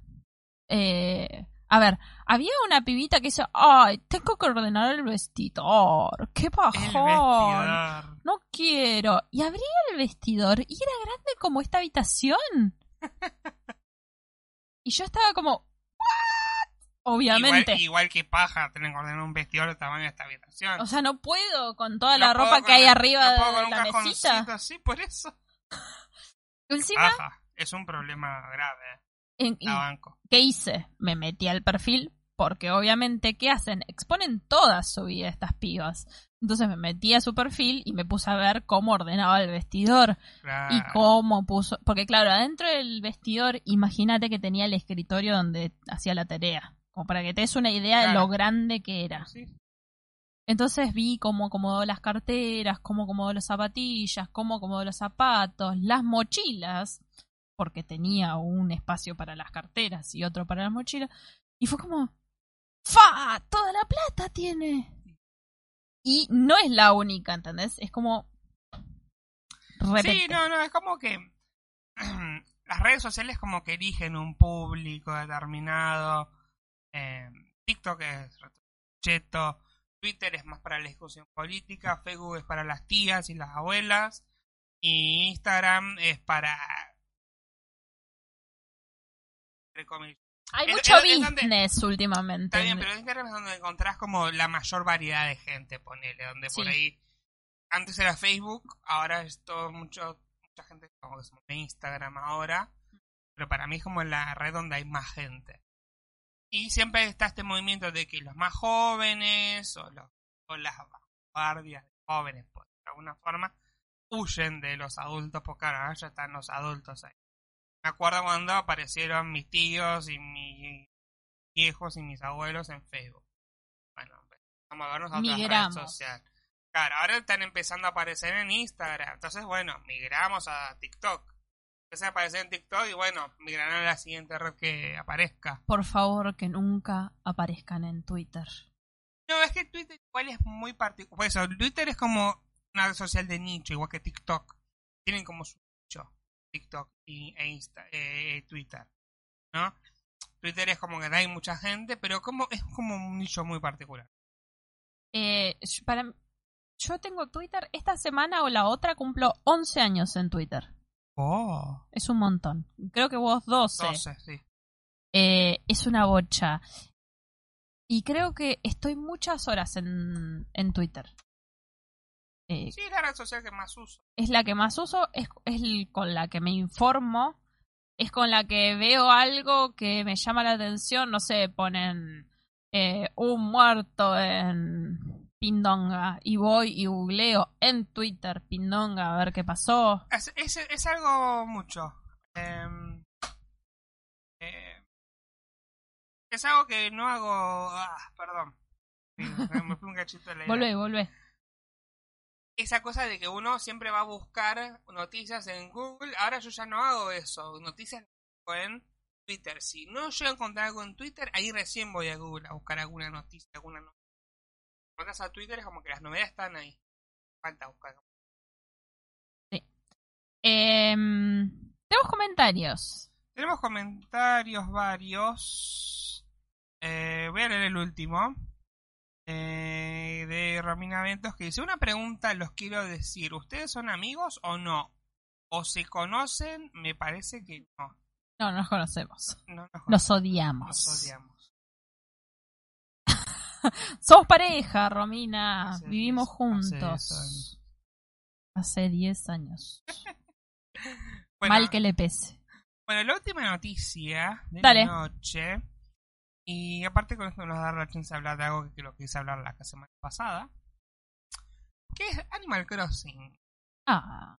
Eh, a ver, había una pibita que dice, ay, tengo que ordenar el vestidor. ¡Qué bajón! vestidor. No quiero. Y abría el vestidor y era grande como esta habitación. y yo estaba como. Obviamente. Igual, igual que paja, tener que ordenar un vestidor de tamaño de esta habitación. O sea, no puedo con toda No la ropa que hay arriba no puedo con de un la mesita. así, por eso. Encima, Paja. Es un problema grave. eh. en- La banco. ¿qué hice? Me metí al perfil porque obviamente, ¿qué hacen? Exponen toda su vida estas pibas. Entonces me metí a su perfil y me puse a ver cómo ordenaba el vestidor Claro. y cómo puso... Porque claro, adentro del vestidor, imagínate que tenía el escritorio donde hacía la tarea. Como para que te des una idea de lo grande que era. Sí. Entonces vi cómo acomodó las carteras, cómo acomodó las zapatillas, cómo acomodó los zapatos, las mochilas, porque tenía un espacio para las carteras y otro para las mochilas. Y fue como, ¡fa! Toda la plata tiene. Y no es la única, ¿entendés? Es como... Sí, no, no, es como que las redes sociales como que eligen un público determinado. Eh, TikTok es cheto, Twitter es más para la discusión política, Facebook es para las tías y las abuelas, y Instagram es para... entre comillas. Hay es- mucho es- es donde- business últimamente. Está bien, pero Instagram es donde encontrás como la mayor variedad de gente, ponele, donde por ahí antes era Facebook, ahora es todo mucho, mucha gente como que se Instagram ahora, pero para mí es como la red donde hay más gente. Y siempre está este movimiento de que los más jóvenes o, los, o las guardias de jóvenes, por alguna forma, huyen de los adultos porque ahora ya están los adultos ahí. Me acuerdo cuando aparecieron mis tíos y mis viejos y mis abuelos en Facebook. Bueno, vamos a vernos a otra red Migramos. social. Claro, ahora están empezando a aparecer en Instagram. Entonces, bueno, migramos a TikTok. Empiezan a aparecer en TikTok y bueno, migrarán a la siguiente red que aparezca. Por favor, que nunca aparezcan en Twitter. No, es que Twitter igual es muy particular. Por eso, Twitter es como una red social de nicho, igual que TikTok. Tienen como su nicho, TikTok y, e Insta, eh, Twitter, ¿no? Twitter es como que hay mucha gente, pero como es como un nicho muy particular. Eh, para, yo tengo Twitter, esta semana o la otra cumplo 11 años en Twitter. Oh, Es un montón. Creo que vos 12. 12, sí. Eh, es una bocha. Y creo que estoy muchas horas en, en Twitter. eh, Sí, es la red social que más uso. es la que más uso, es, es el- con la que me informo, es con la que veo algo que me llama la atención, no sé, ponen eh, un muerto en Pindonga y voy y googleo en Twitter Pindonga a ver qué pasó. Es, es, es algo mucho. Em, eh, es algo que no hago. Ah, perdón. Me fui un cachito de la idea. Volvé, volvé. Esa cosa de que uno siempre va a buscar noticias en Google. Ahora yo ya no hago eso. Noticias en Twitter. Si no llego a encontrar algo en Twitter, ahí recién voy a Google a buscar alguna noticia. alguna noticia. Vas a Twitter es como que las novedades están ahí. Falta buscar. Em, tenemos comentarios. Tenemos comentarios varios. Eh, voy a leer el último. Eh, de Romina Ventos que dice: Una pregunta, los quiero decir. ¿Ustedes son amigos o no? ¿O se conocen? Me parece que no. No, nos conocemos. No nos, Nos odiamos. nos odiamos. Somos pareja, Romina. Hace Vivimos diez- juntos. diez años. Hace 10 años. Bueno, Mal que le pese. bueno, la última noticia de Dale. la noche. Y aparte con esto nos da la chance de hablar de algo que lo quise hablar la semana pasada. Que es Animal Crossing. Ah,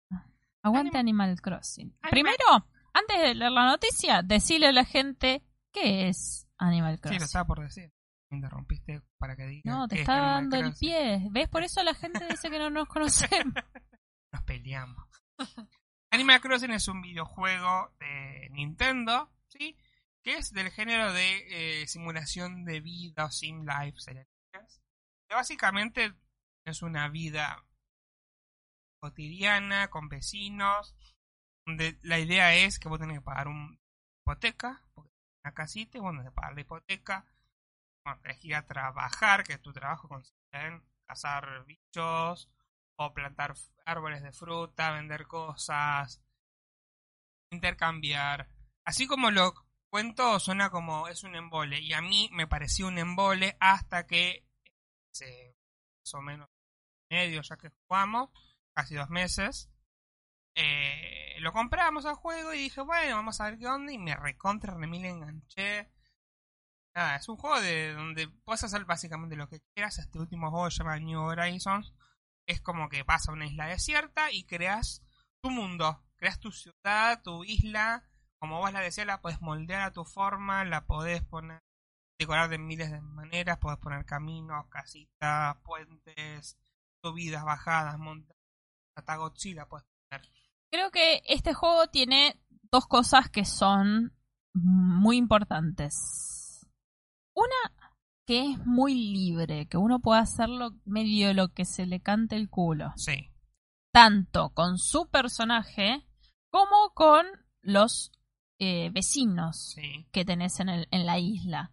aguante Anima- Animal Crossing. Primero, antes de leer la noticia, decirle a la gente qué es Animal Sí, lo Crossing. estaba por decir. Interrumpiste para que diga. no, te estaba dando el pie. ¿Ves? Por eso la gente dice que no nos conocemos. Nos peleamos. Animal Crossing es un videojuego de Nintendo, ¿sí? Que es del género de eh, simulación de vida o sim life. Que básicamente es una vida cotidiana con vecinos. Donde la idea es que vos tenés que pagar una hipoteca, porque una casita, y vos tenés que pagar la hipoteca. Bueno, tenés que ir a trabajar, que tu trabajo consiste en cazar bichos, o plantar árboles de fruta, vender cosas, intercambiar. Así como lo cuento, suena como es un embole. Y a mí me pareció un embole hasta que hace más o menos medio ya que jugamos, casi dos meses. eh, lo compramos al juego y dije, bueno, vamos a ver qué onda. Y me recontra remil enganché. Nada, es un juego de donde puedes hacer básicamente lo que quieras. Este último juego se llama New Horizons es como que vas a una isla desierta y creas tu mundo, creas tu ciudad, tu isla, como vos la deseas, la podés moldear a tu forma, la podés poner, decorar de miles de maneras, podés poner caminos, casitas, puentes, subidas, bajadas, montañas, hasta Godzilla puedes poner. Creo que este juego tiene dos cosas que son muy importantes. Una que es muy libre, que uno puede hacerlo medio lo que se le cante el culo. Sí, Tanto con su personaje como con los eh, vecinos sí, que tenés en, el- en la isla.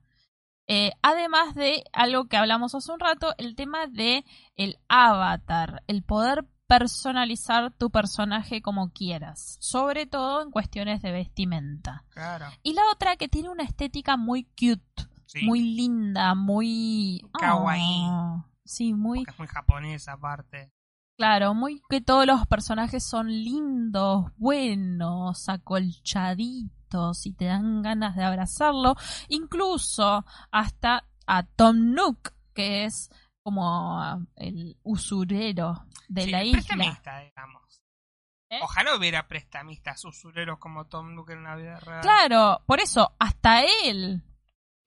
Eh, además de algo que hablamos hace un rato, el tema de el avatar, el poder personalizar tu personaje como quieras, sobre todo en cuestiones de vestimenta. claro. Y la otra que tiene una estética muy cute, Sí, muy linda, muy Kawaii. Oh, sí, muy porque es muy japonesa aparte. claro, muy que todos los personajes son lindos, buenos, acolchaditos y te dan ganas de abrazarlo, incluso hasta a Tom Nook, que es como ah, el usurero de Sí, la isla. prestamista, digamos. ¿Eh? Ojalá hubiera prestamistas usureros como Tom Nook en la vida real. Claro, por eso hasta él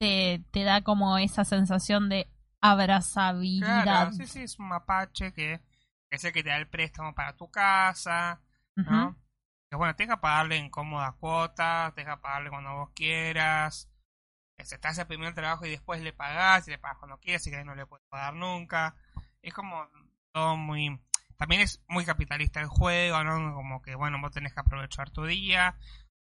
te, te da como esa sensación de abrazabilidad. Claro, sí, sí, es un mapache que, que es el que te da el préstamo para tu casa, ¿no? Que bueno, te deja pagarle en cómoda cuota, te deja pagarle cuando vos quieras. Se te hace el trabajo y después le pagás, y le pagas cuando quieras, y que no le puedes pagar nunca. Es como todo muy... También es muy capitalista el juego, ¿no? Como que, bueno, vos tenés que aprovechar tu día,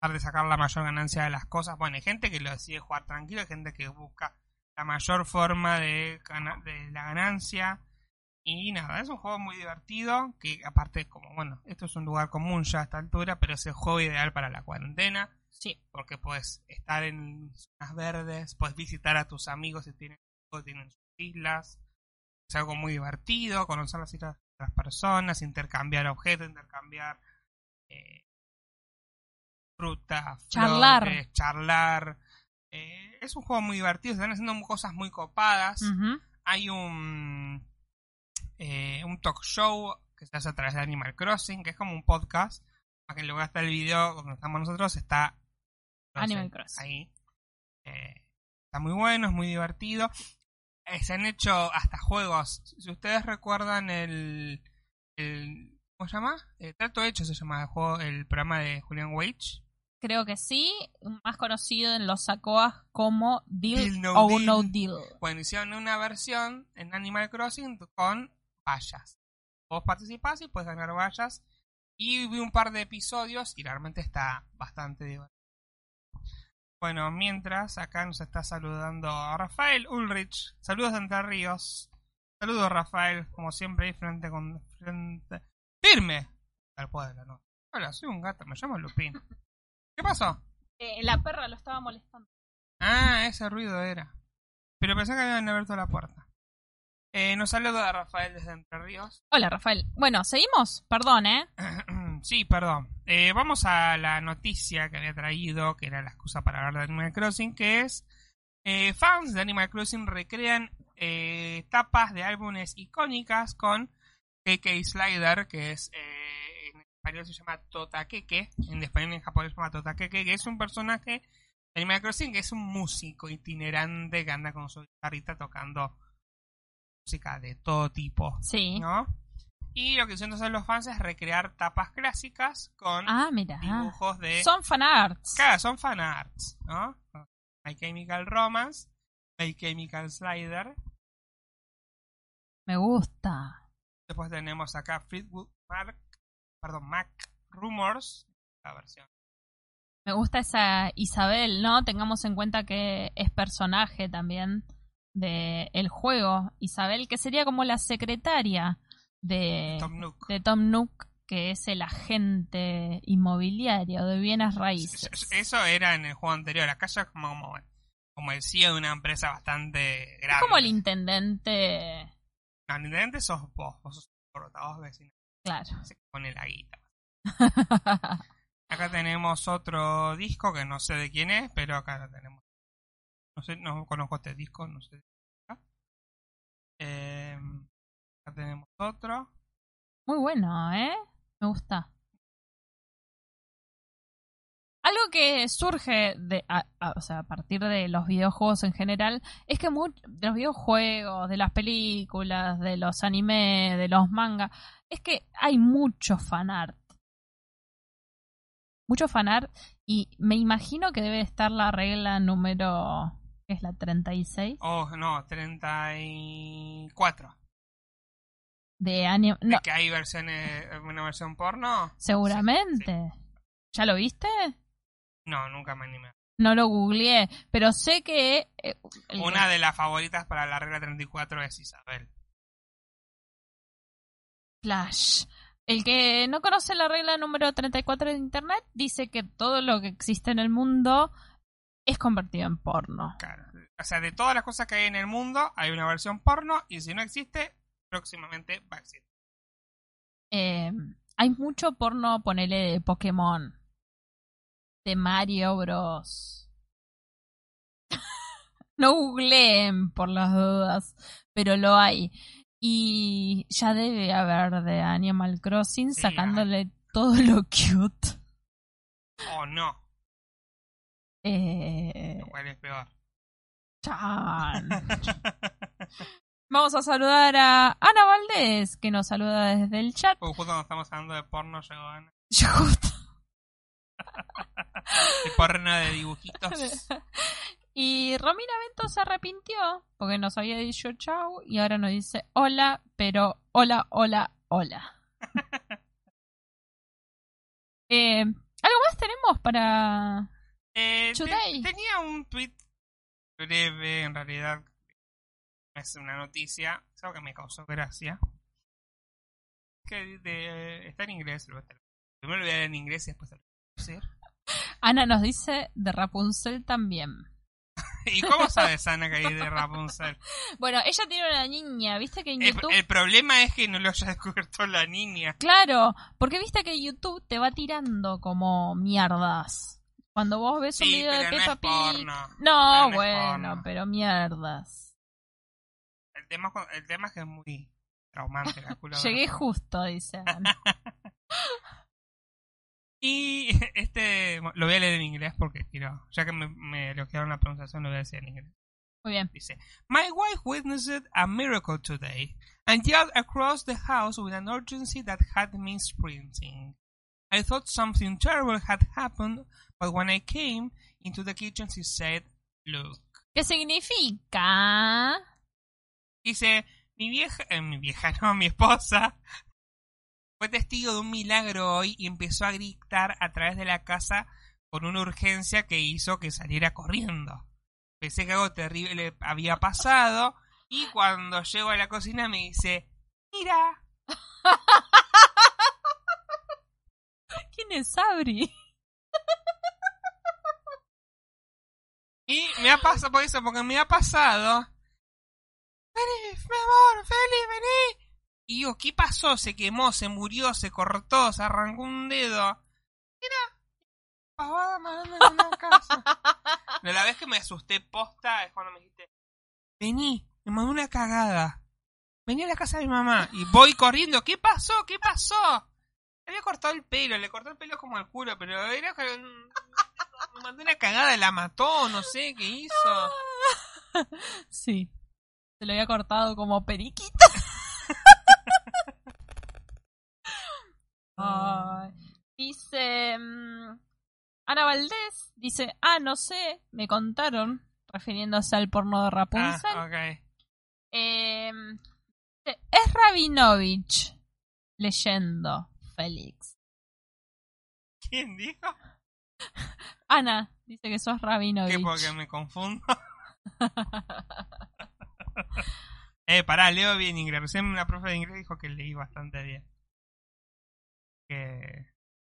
de sacar la mayor ganancia de las cosas. Bueno, hay gente que lo decide jugar tranquilo, hay gente que busca la mayor forma de, de la ganancia. Y nada, es un juego muy divertido, que aparte como, bueno, esto es un lugar común ya a esta altura, pero es el juego ideal para la cuarentena, Sí. porque puedes estar en zonas verdes, puedes visitar a tus amigos si tienen, tienen sus islas, es algo muy divertido, conocer las islas otras personas, intercambiar objetos, intercambiar eh, Charlar. flores, charlar. Eh, es un juego muy divertido, se están haciendo cosas muy copadas. Hay un, eh, un talk show que se hace a través de Animal Crossing, que es como un podcast. Para que luego está el video donde estamos nosotros, está no sé, Animal Crossing. ahí. Eh, está muy bueno, es muy divertido. Se han hecho hasta juegos. Si ustedes recuerdan el, el ¿cómo se llama? Eh, Trato hecho se llama el juego, el programa de Julian Wage. Creo que sí, más conocido en los SACOAS como Deal, Deal No o Deal. No Deal. Bueno, hicieron una versión en Animal Crossing con vallas. Vos participás y puedes ganar vallas. Y vi un par de episodios y realmente está bastante divertido. Bueno, mientras acá nos está saludando a Rafael Ulrich. Saludos de Entre Ríos. Saludos Rafael, como siempre ahí frente con frente firme al pueblo, ¿no? Hola, soy un gato, me llamo Lupín. ¿Qué pasó? Eh, la perra lo estaba molestando. Ah, ese ruido era. Pero pensé que habían abierto la puerta. Eh, nos saluda Rafael desde Entre Ríos. Hola, Rafael. Bueno, ¿seguimos? Perdón, ¿eh? sí, perdón. Eh, vamos a la noticia que había traído, que era la excusa para hablar de Animal Crossing, que es eh, fans de Animal Crossing recrean eh, tapas de álbumes icónicas con KK Slider, que es español se llama Totakeke, en español y en japonés se llama Totakeke, que es un personaje de Animal Crossing que es un músico itinerante que anda con su guitarrita tocando música de todo tipo. Sí. ¿no? Y lo que hicieron hacer los fans es recrear tapas clásicas con Ah, dibujos de... Son fanarts. Claro, son fanarts, ¿no? My Chemical Romance, My Chemical Slider. Me gusta. Después tenemos acá Fleetwood Mac, perdón, Mac Rumors, la versión. Me gusta esa Isabel, ¿no? Tengamos en cuenta que es personaje también de el juego. Isabel, que sería como la secretaria de Tom Nook. de Tom Nook, que es el agente inmobiliario de bienes raíces. Eso era en el juego anterior. Acá ya es como, como, como el CEO de una empresa bastante grande. Es como el intendente. No, el intendente sos vos, vos sos portavoz vecino. Claro. Se pone la guita. Acá tenemos otro disco que no sé de quién es, pero acá lo tenemos. No sé, no conozco este disco, no sé. Eh, acá tenemos otro. Muy bueno, ¿eh? Me gusta. Algo que surge de, a, a- o sea, a partir de los videojuegos en general es que mu- de los videojuegos, de las películas, de los anime, de los mangas, es que hay mucho fanart. Mucho fanart y me imagino que debe estar la regla número, ¿qué es la 36? Oh, no, 34. De anime. ¿De No, que hay versiones, una versión porno? seguramente. ¿Ya lo viste? No, nunca me animé. No lo googleé, pero sé que... eh, el- Una de las favoritas para la regla 34 es Isabel. Flash. El que no conoce la regla número 34 de Internet dice que todo lo que existe en el mundo es convertido en porno. Claro. O sea, de todas las cosas que hay en el mundo, hay una versión porno y si no existe, próximamente va a existir. Eh, hay mucho porno, ponele, de Pokémon. De Mario Bros. no googleen por las dudas, pero lo hay. Y ya debe haber de Animal Crossing Sí, sacándole todo lo cute. O no, Eh, lo cual es peor. chan. Vamos a saludar a Ana Valdés, que nos saluda desde el chat. Porque justo cuando estamos hablando de porno llegó Ana. Yo justo- De porno de dibujitos. Y Romina Bento se arrepintió porque nos había dicho chau y ahora nos dice hola, pero hola, hola, hola. Eh, ¿Algo más tenemos para...? Eh, te- tenía un tweet breve, en realidad es una noticia, es algo que me causó gracia. Que de- está en inglés, lo voy a traducir. primero lo voy a leer en inglés y después lo Ana nos dice de Rapunzel también. ¿Y cómo sabes Ana que es de Rapunzel? Bueno, ella tiene una niña, ¿viste que en El, YouTube... el problema es que no lo haya descubierto la niña. Claro, porque viste que YouTube te va tirando como mierdas. Cuando vos ves un video de no Peppa Pig... No, Pero bueno, pero mierdas. El tema, el tema es que es muy traumante la. Llegué justo, dice Ana. Y este lo voy a leer en inglés porque quiero, ya que me, me elogiaron la pronunciación, lo voy a decir en inglés. Muy bien. Dice, My wife witnessed a miracle today and yelled across the house with an urgency that had me sprinting. I thought something terrible had happened, but when I came into the kitchen she said, Look. ¿Qué significa? Dice, mi vieja, eh, mi vieja no, mi esposa, fue testigo de un milagro hoy y empezó a gritar a través de la casa con una urgencia que hizo que saliera corriendo. Pensé que algo terrible había pasado y cuando llego a la cocina me dice, mira, ¿Quién es Sabri? y me ha pasado por eso, porque me ha pasado. Feliz, mi amor, Feli, vení. Y digo, ¿qué pasó? Se quemó, se murió, se cortó, se arrancó un dedo. Mira, pavada mandando en una casa. Pero la vez que me asusté posta es cuando me dijiste, vení, me mandó una cagada. Vení a la casa de mi mamá. Y voy corriendo, ¿qué pasó? ¿Qué pasó? Le había cortado el pelo, le cortó el pelo como al culo, pero era que me mandó una cagada, la mató, no sé qué hizo. Sí. Se lo había cortado como periquito. Dice mm, Ana Valdés, dice, ah, no sé, me contaron, refiriéndose al porno de Rapunzel. Ah, ok. Eh, dice, es Rabinovich leyendo Félix. ¿Quién dijo? Ana dice que sos Rabinovich. ¿Qué? Porque me confundo. eh, pará, leo bien inglés. Recién una profe de inglés dijo que leí bastante bien. Que,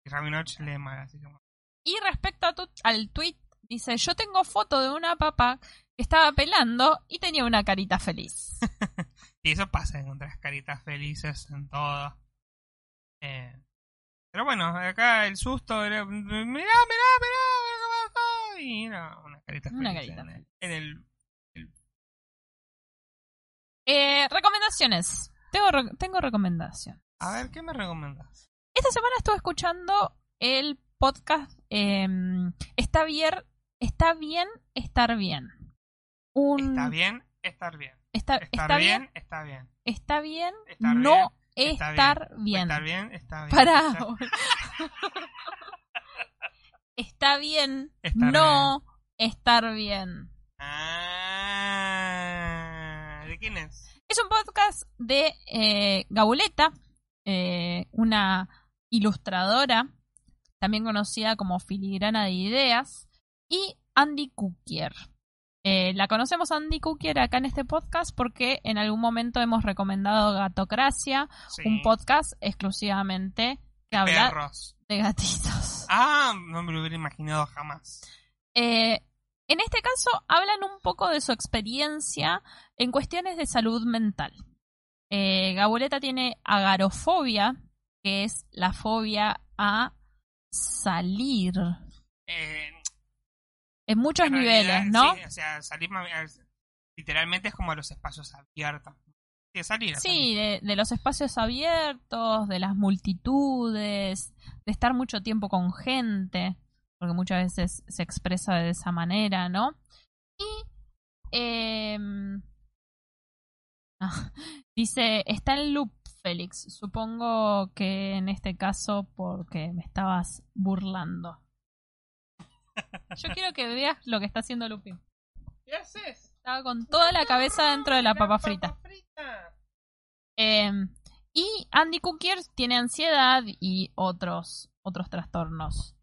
que Rabinoch lee mal, así que bueno. Y respecto a tu- al tweet, dice, yo tengo foto de una papa que estaba pelando y tenía una carita feliz. Y eso pasa, encontrar caritas felices en todo. Eh, pero bueno, acá el susto era. Mirá, mirá, mirá, qué pasó. Y era una carita feliz. Una carita en el- en el Eh, recomendaciones. Tengo, re- tengo recomendación. A ver, ¿qué me recomendas? Esta semana estuve escuchando el podcast eh, Está bien, está bien estar bien. Un, Está bien estar bien. Está, Estar está bien, bien, está bien. está bien, Estar no bien, está estar bien. Estar bien, está bien. Pará. Está bien, Estar no estar bien. Ah, ¿De quién es? Es un podcast de eh, Gabuleta, eh, una ilustradora, también conocida como Filigrana de Ideas, y Andy Cookier. Eh, la conocemos Andy Cookier acá en este podcast porque en algún momento hemos recomendado Gatocracia, Sí. un podcast exclusivamente que habla Perros. de gatitos. Ah, no me lo hubiera imaginado jamás. Eh, en este caso hablan un poco de su experiencia en cuestiones de salud mental. Eh, Gabuleta tiene agarofobia, que es la fobia a salir Eh, en muchos en niveles, ¿no? Sí, o sea, salir literalmente es como a los espacios abiertos. Sí, salir. Sí, de, de los espacios abiertos, de las multitudes, de estar mucho tiempo con gente, porque muchas veces se expresa de esa manera, ¿no? Y em, dice, está en loop, Félix. Supongo que en este caso porque me estabas burlando. Yo quiero que veas lo que está haciendo Lupin. ¿Qué haces? Estaba con toda la cabeza dentro de la papa frita. Eh, y Andy Cookier tiene ansiedad y otros, otros trastornos.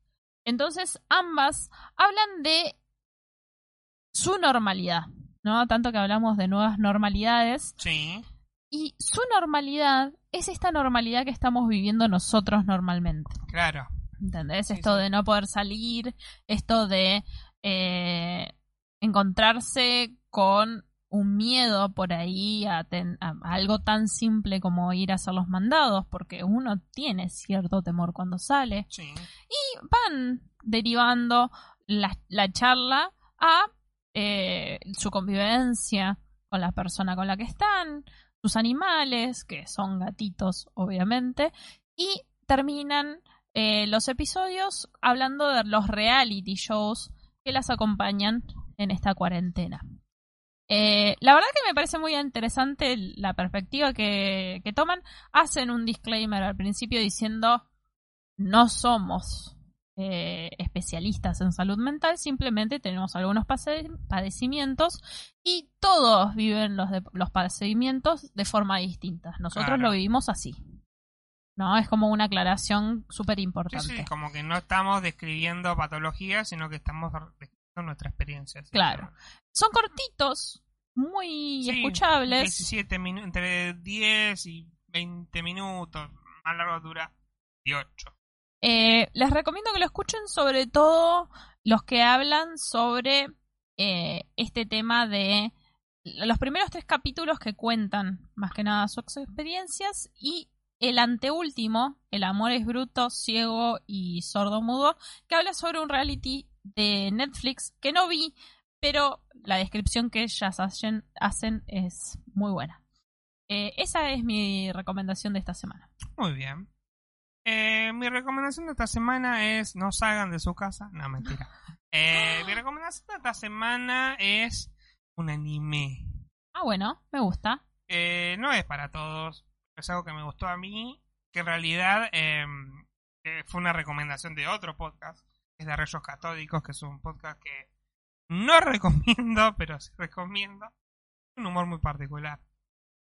Entonces, ambas hablan de su normalidad, ¿no? Tanto que hablamos de nuevas normalidades. Sí. Y su normalidad es esta normalidad que estamos viviendo nosotros normalmente. Claro. ¿Entendés? Sí, esto sí. de no poder salir, esto de eh, encontrarse con un miedo por ahí a, ten- a algo tan simple como ir a hacer los mandados, porque uno tiene cierto temor cuando sale, Sí. van derivando la, la charla a eh, su convivencia con la persona con la que están, sus animales, que son gatitos, obviamente, y terminan eh, los episodios hablando de los reality shows que las acompañan en esta cuarentena. Eh, la verdad que me parece muy interesante la perspectiva que, que toman. Hacen un disclaimer al principio diciendo no somos eh, especialistas en salud mental, simplemente tenemos algunos padecimientos y todos viven los, de- los padecimientos de forma distinta. Nosotros Claro. lo vivimos así. ¿No? Es como una aclaración súper importante. sí, como que no estamos describiendo patologías, sino que estamos describiendo nuestra experiencia. Claro. Son cortitos, muy Sí, escuchables. 17 minu- entre 10 y 20 minutos. Más largo dura 18. Eh, les recomiendo que lo escuchen, sobre todo los que hablan sobre eh, este tema de los primeros tres capítulos que cuentan más que nada sus experiencias y el anteúltimo, El amor es bruto, ciego y sordo mudo, que habla sobre un reality de Netflix que no vi, pero la descripción que ellas hacen, es muy buena. Eh, esa es mi recomendación de esta semana. Muy bien. Eh, mi recomendación de esta semana es no salgan de su casa. No, mentira. Eh, mi recomendación de esta semana es un anime. Ah, bueno, me gusta. Eh, no es para todos. Es algo que me gustó a mí. Que en realidad eh, eh, fue una recomendación de otro podcast. que Es de Reyes Catódicos, que es un podcast que no recomiendo, pero sí recomiendo. Un humor muy particular.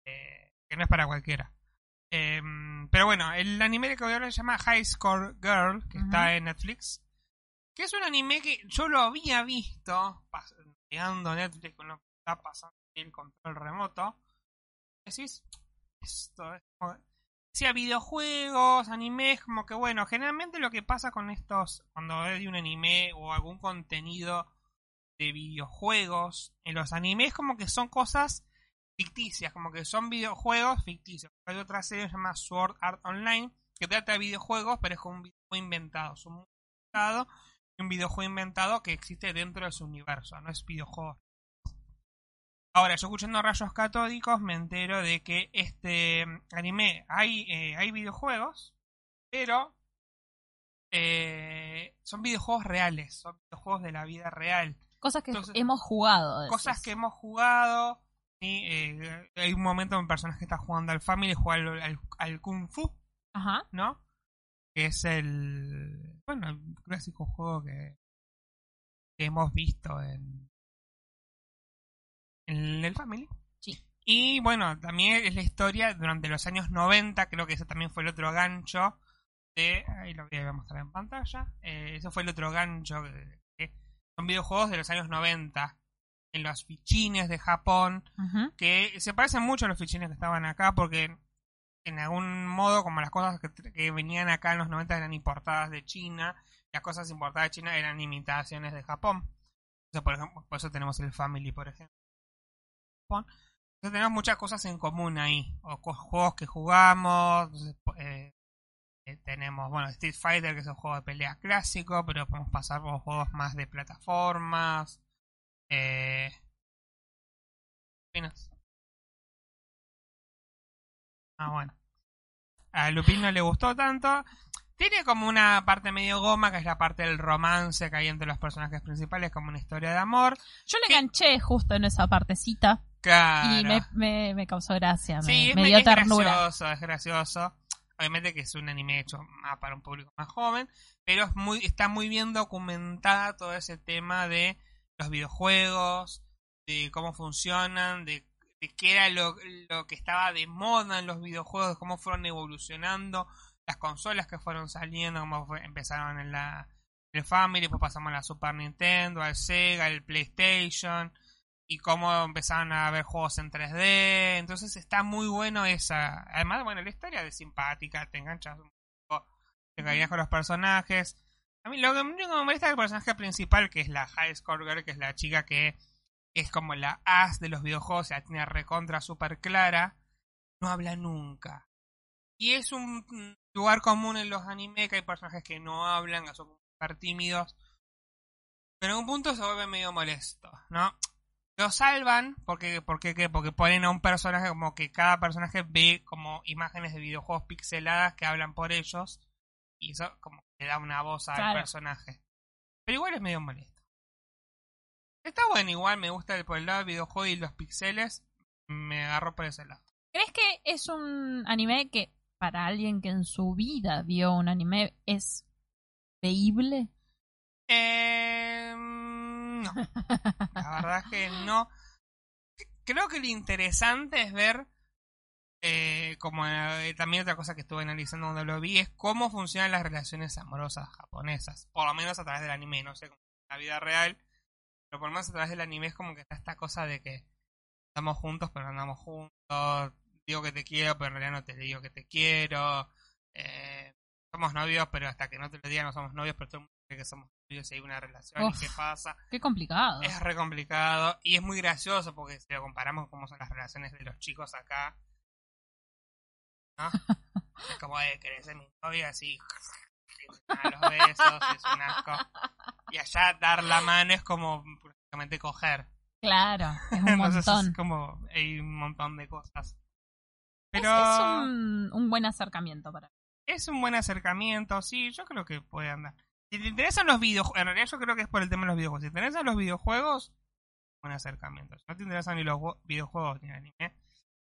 eh, que no es para cualquiera. Eh, pero bueno, el anime que voy a hablar se llama High Score Girl, que está en Netflix. Que es un anime que yo lo había visto a Netflix con lo que está pasando en el control remoto. Decís, esto es como- Decía videojuegos, animes, como que bueno, generalmente lo que pasa con estos, cuando hay un anime o algún contenido de videojuegos, en los animes como que son cosas ficticias, como que son videojuegos ficticios. Hay otra serie que se llama Sword Art Online, que trata de videojuegos, pero es como un videojuego inventado. Es un inventado un videojuego inventado que existe dentro de su universo, no es videojuego. Ahora, yo escuchando Rayos Catódicos me entero de que este anime hay, eh, hay videojuegos, pero eh, son videojuegos reales, son videojuegos de la vida real. Cosas que Entonces, hemos jugado. Cosas que hemos jugado. Eh, hay un momento en un personaje que está jugando al Family, juega al, al- al Kung Fu, Ajá. ¿no? Que es el. Bueno, el clásico juego que, que hemos visto en. En el Family. Sí. Y bueno, también es la historia durante los años 90, creo que ese también fue el otro gancho de... Ahí lo voy a mostrar en pantalla. Eh, ese fue el otro gancho. que- que son videojuegos de los años 90. En los fichines de Japón. Que se parecen mucho a los fichines que estaban acá porque en algún modo como las cosas que, que venían acá en los 90 eran importadas de China. Las cosas importadas de China eran imitaciones de Japón. Entonces, por ejemplo, por eso tenemos el Family, por ejemplo. Entonces tenemos muchas cosas en común ahí. O co- juegos que jugamos. entonces, eh, eh, tenemos, bueno, Street Fighter, que es un juego de pelea clásico, pero podemos pasar por juegos más de plataformas. Eh, ¿qué opinas? Ah, bueno. A Lupin no le gustó tanto. Tiene como una parte medio goma, que es la parte del romance que hay entre los personajes principales, como una historia de amor. Yo le ¿Qué? enganché justo en esa partecita Claro. y me, me, me causó gracia, Sí, me me- dio es ternura. gracioso, es gracioso. Obviamente que es un anime hecho más para un público más joven, pero es muy, está muy bien documentada todo ese tema de los videojuegos, de cómo funcionan, de, de qué era lo, lo que estaba de moda en los videojuegos, cómo fueron evolucionando, las consolas que fueron saliendo, cómo fue- empezaron en la el Family, después pasamos a la Super Nintendo, al Sega, al PlayStation, y cómo empezaron a ver juegos en 3D. Entonces está muy bueno esa. Además, bueno, la historia es simpática, te enganchas un poco, te cariñas con los personajes. A mí lo que me molesta es el personaje principal, que es la High Score Girl, que es la chica que es como la as de los videojuegos, se la tiene recontra super clara, no habla nunca. Y es un lugar común en los anime que hay personajes que no hablan, que son súper tímidos. Pero en un punto se vuelve medio molesto, ¿no? Lo salvan porque, porque, ¿qué? porque ponen a un personaje como que cada personaje ve como imágenes de videojuegos pixeladas que hablan por ellos. Y eso como que da una voz al Claro. personaje. Pero igual es medio molesto. Está bueno, igual me gusta el, por el lado del videojuego y los pixeles. Me agarro por ese lado. ¿Crees que es un anime que para alguien que en su vida vio un anime es veíble? Eh, no. La verdad es que no. Creo que lo interesante es ver, eh, como eh, también otra cosa que estuve analizando cuando lo vi, es cómo funcionan las relaciones amorosas japonesas. Por lo menos a través del anime, no sé cómo es la vida real. Pero por lo menos a través del anime es como que está esta cosa de que estamos juntos pero andamos juntos. Digo que te quiero pero en realidad no te digo que te quiero. Eh, somos novios pero hasta que no te lo diga no somos novios pero todo el mundo cree que somos novios y hay una relación Uf. y qué pasa. Qué complicado. Es re complicado y es muy gracioso porque si lo comparamos con cómo son las relaciones de los chicos acá. ¿No? es como, eh, querés ser mi novia, así. A los besos, es un asco. Y allá dar la mano es como prácticamente coger. Claro, es un Entonces montón. es como, hay un montón de cosas. Pero es, un, un buen acercamiento para es un buen acercamiento, sí, yo creo que puede andar. Si te interesan los videojuegos, en realidad yo creo que es por el tema de los videojuegos. Si te interesan los videojuegos, buen acercamiento. Si no te interesan ni los videojuegos ni el anime,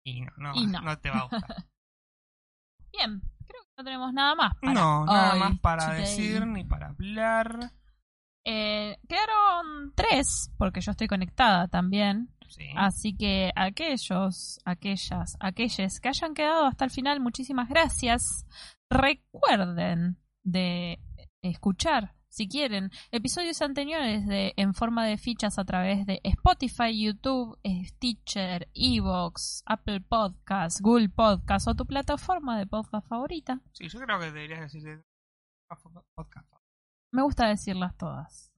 y no, no, Y no. no te va a gustar. Bien, creo que no tenemos nada más para no, nada hoy, más para today. decir ni para hablar. Eh, quedaron tres, porque yo estoy conectada también. Sí. Así que aquellos, aquellas, aquellos que hayan quedado hasta el final, muchísimas gracias. Recuerden de escuchar, si quieren, episodios anteriores de en forma de fichas a través de Spotify, YouTube, Stitcher, Evox, Apple Podcasts, Google Podcasts o tu plataforma de podcast favorita. Sí, yo creo que deberías decir podcast. Me gusta decirlas todas.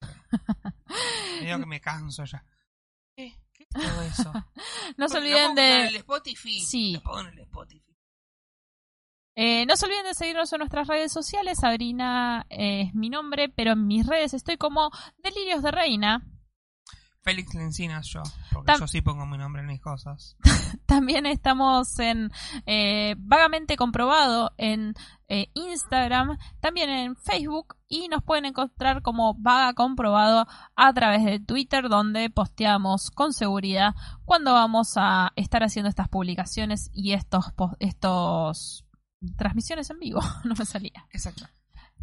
Medio que me canso ya. ¿Qué? ¿Qué es todo eso? No se olviden de el Spotify. Sí. Lo pongo en el Spotify. Eh, no se olviden de seguirnos en nuestras redes sociales. Sabrina eh, es mi nombre, pero en mis redes estoy como Delirios de Reina. Félix Lencinas yo, porque Tam- yo sí pongo mi nombre en mis cosas. También estamos en eh, Vagamente Comprobado en Instagram, también en Facebook y nos pueden encontrar como Vaga Comprobado a través de Twitter donde posteamos con seguridad cuando vamos a estar haciendo estas publicaciones y estos, estos transmisiones en vivo. no me salía. Exacto.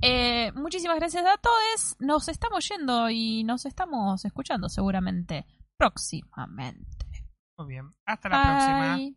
Eh, muchísimas gracias a todos. Nos estamos yendo y nos estamos escuchando seguramente próximamente. Muy bien. Hasta la próxima. Bye.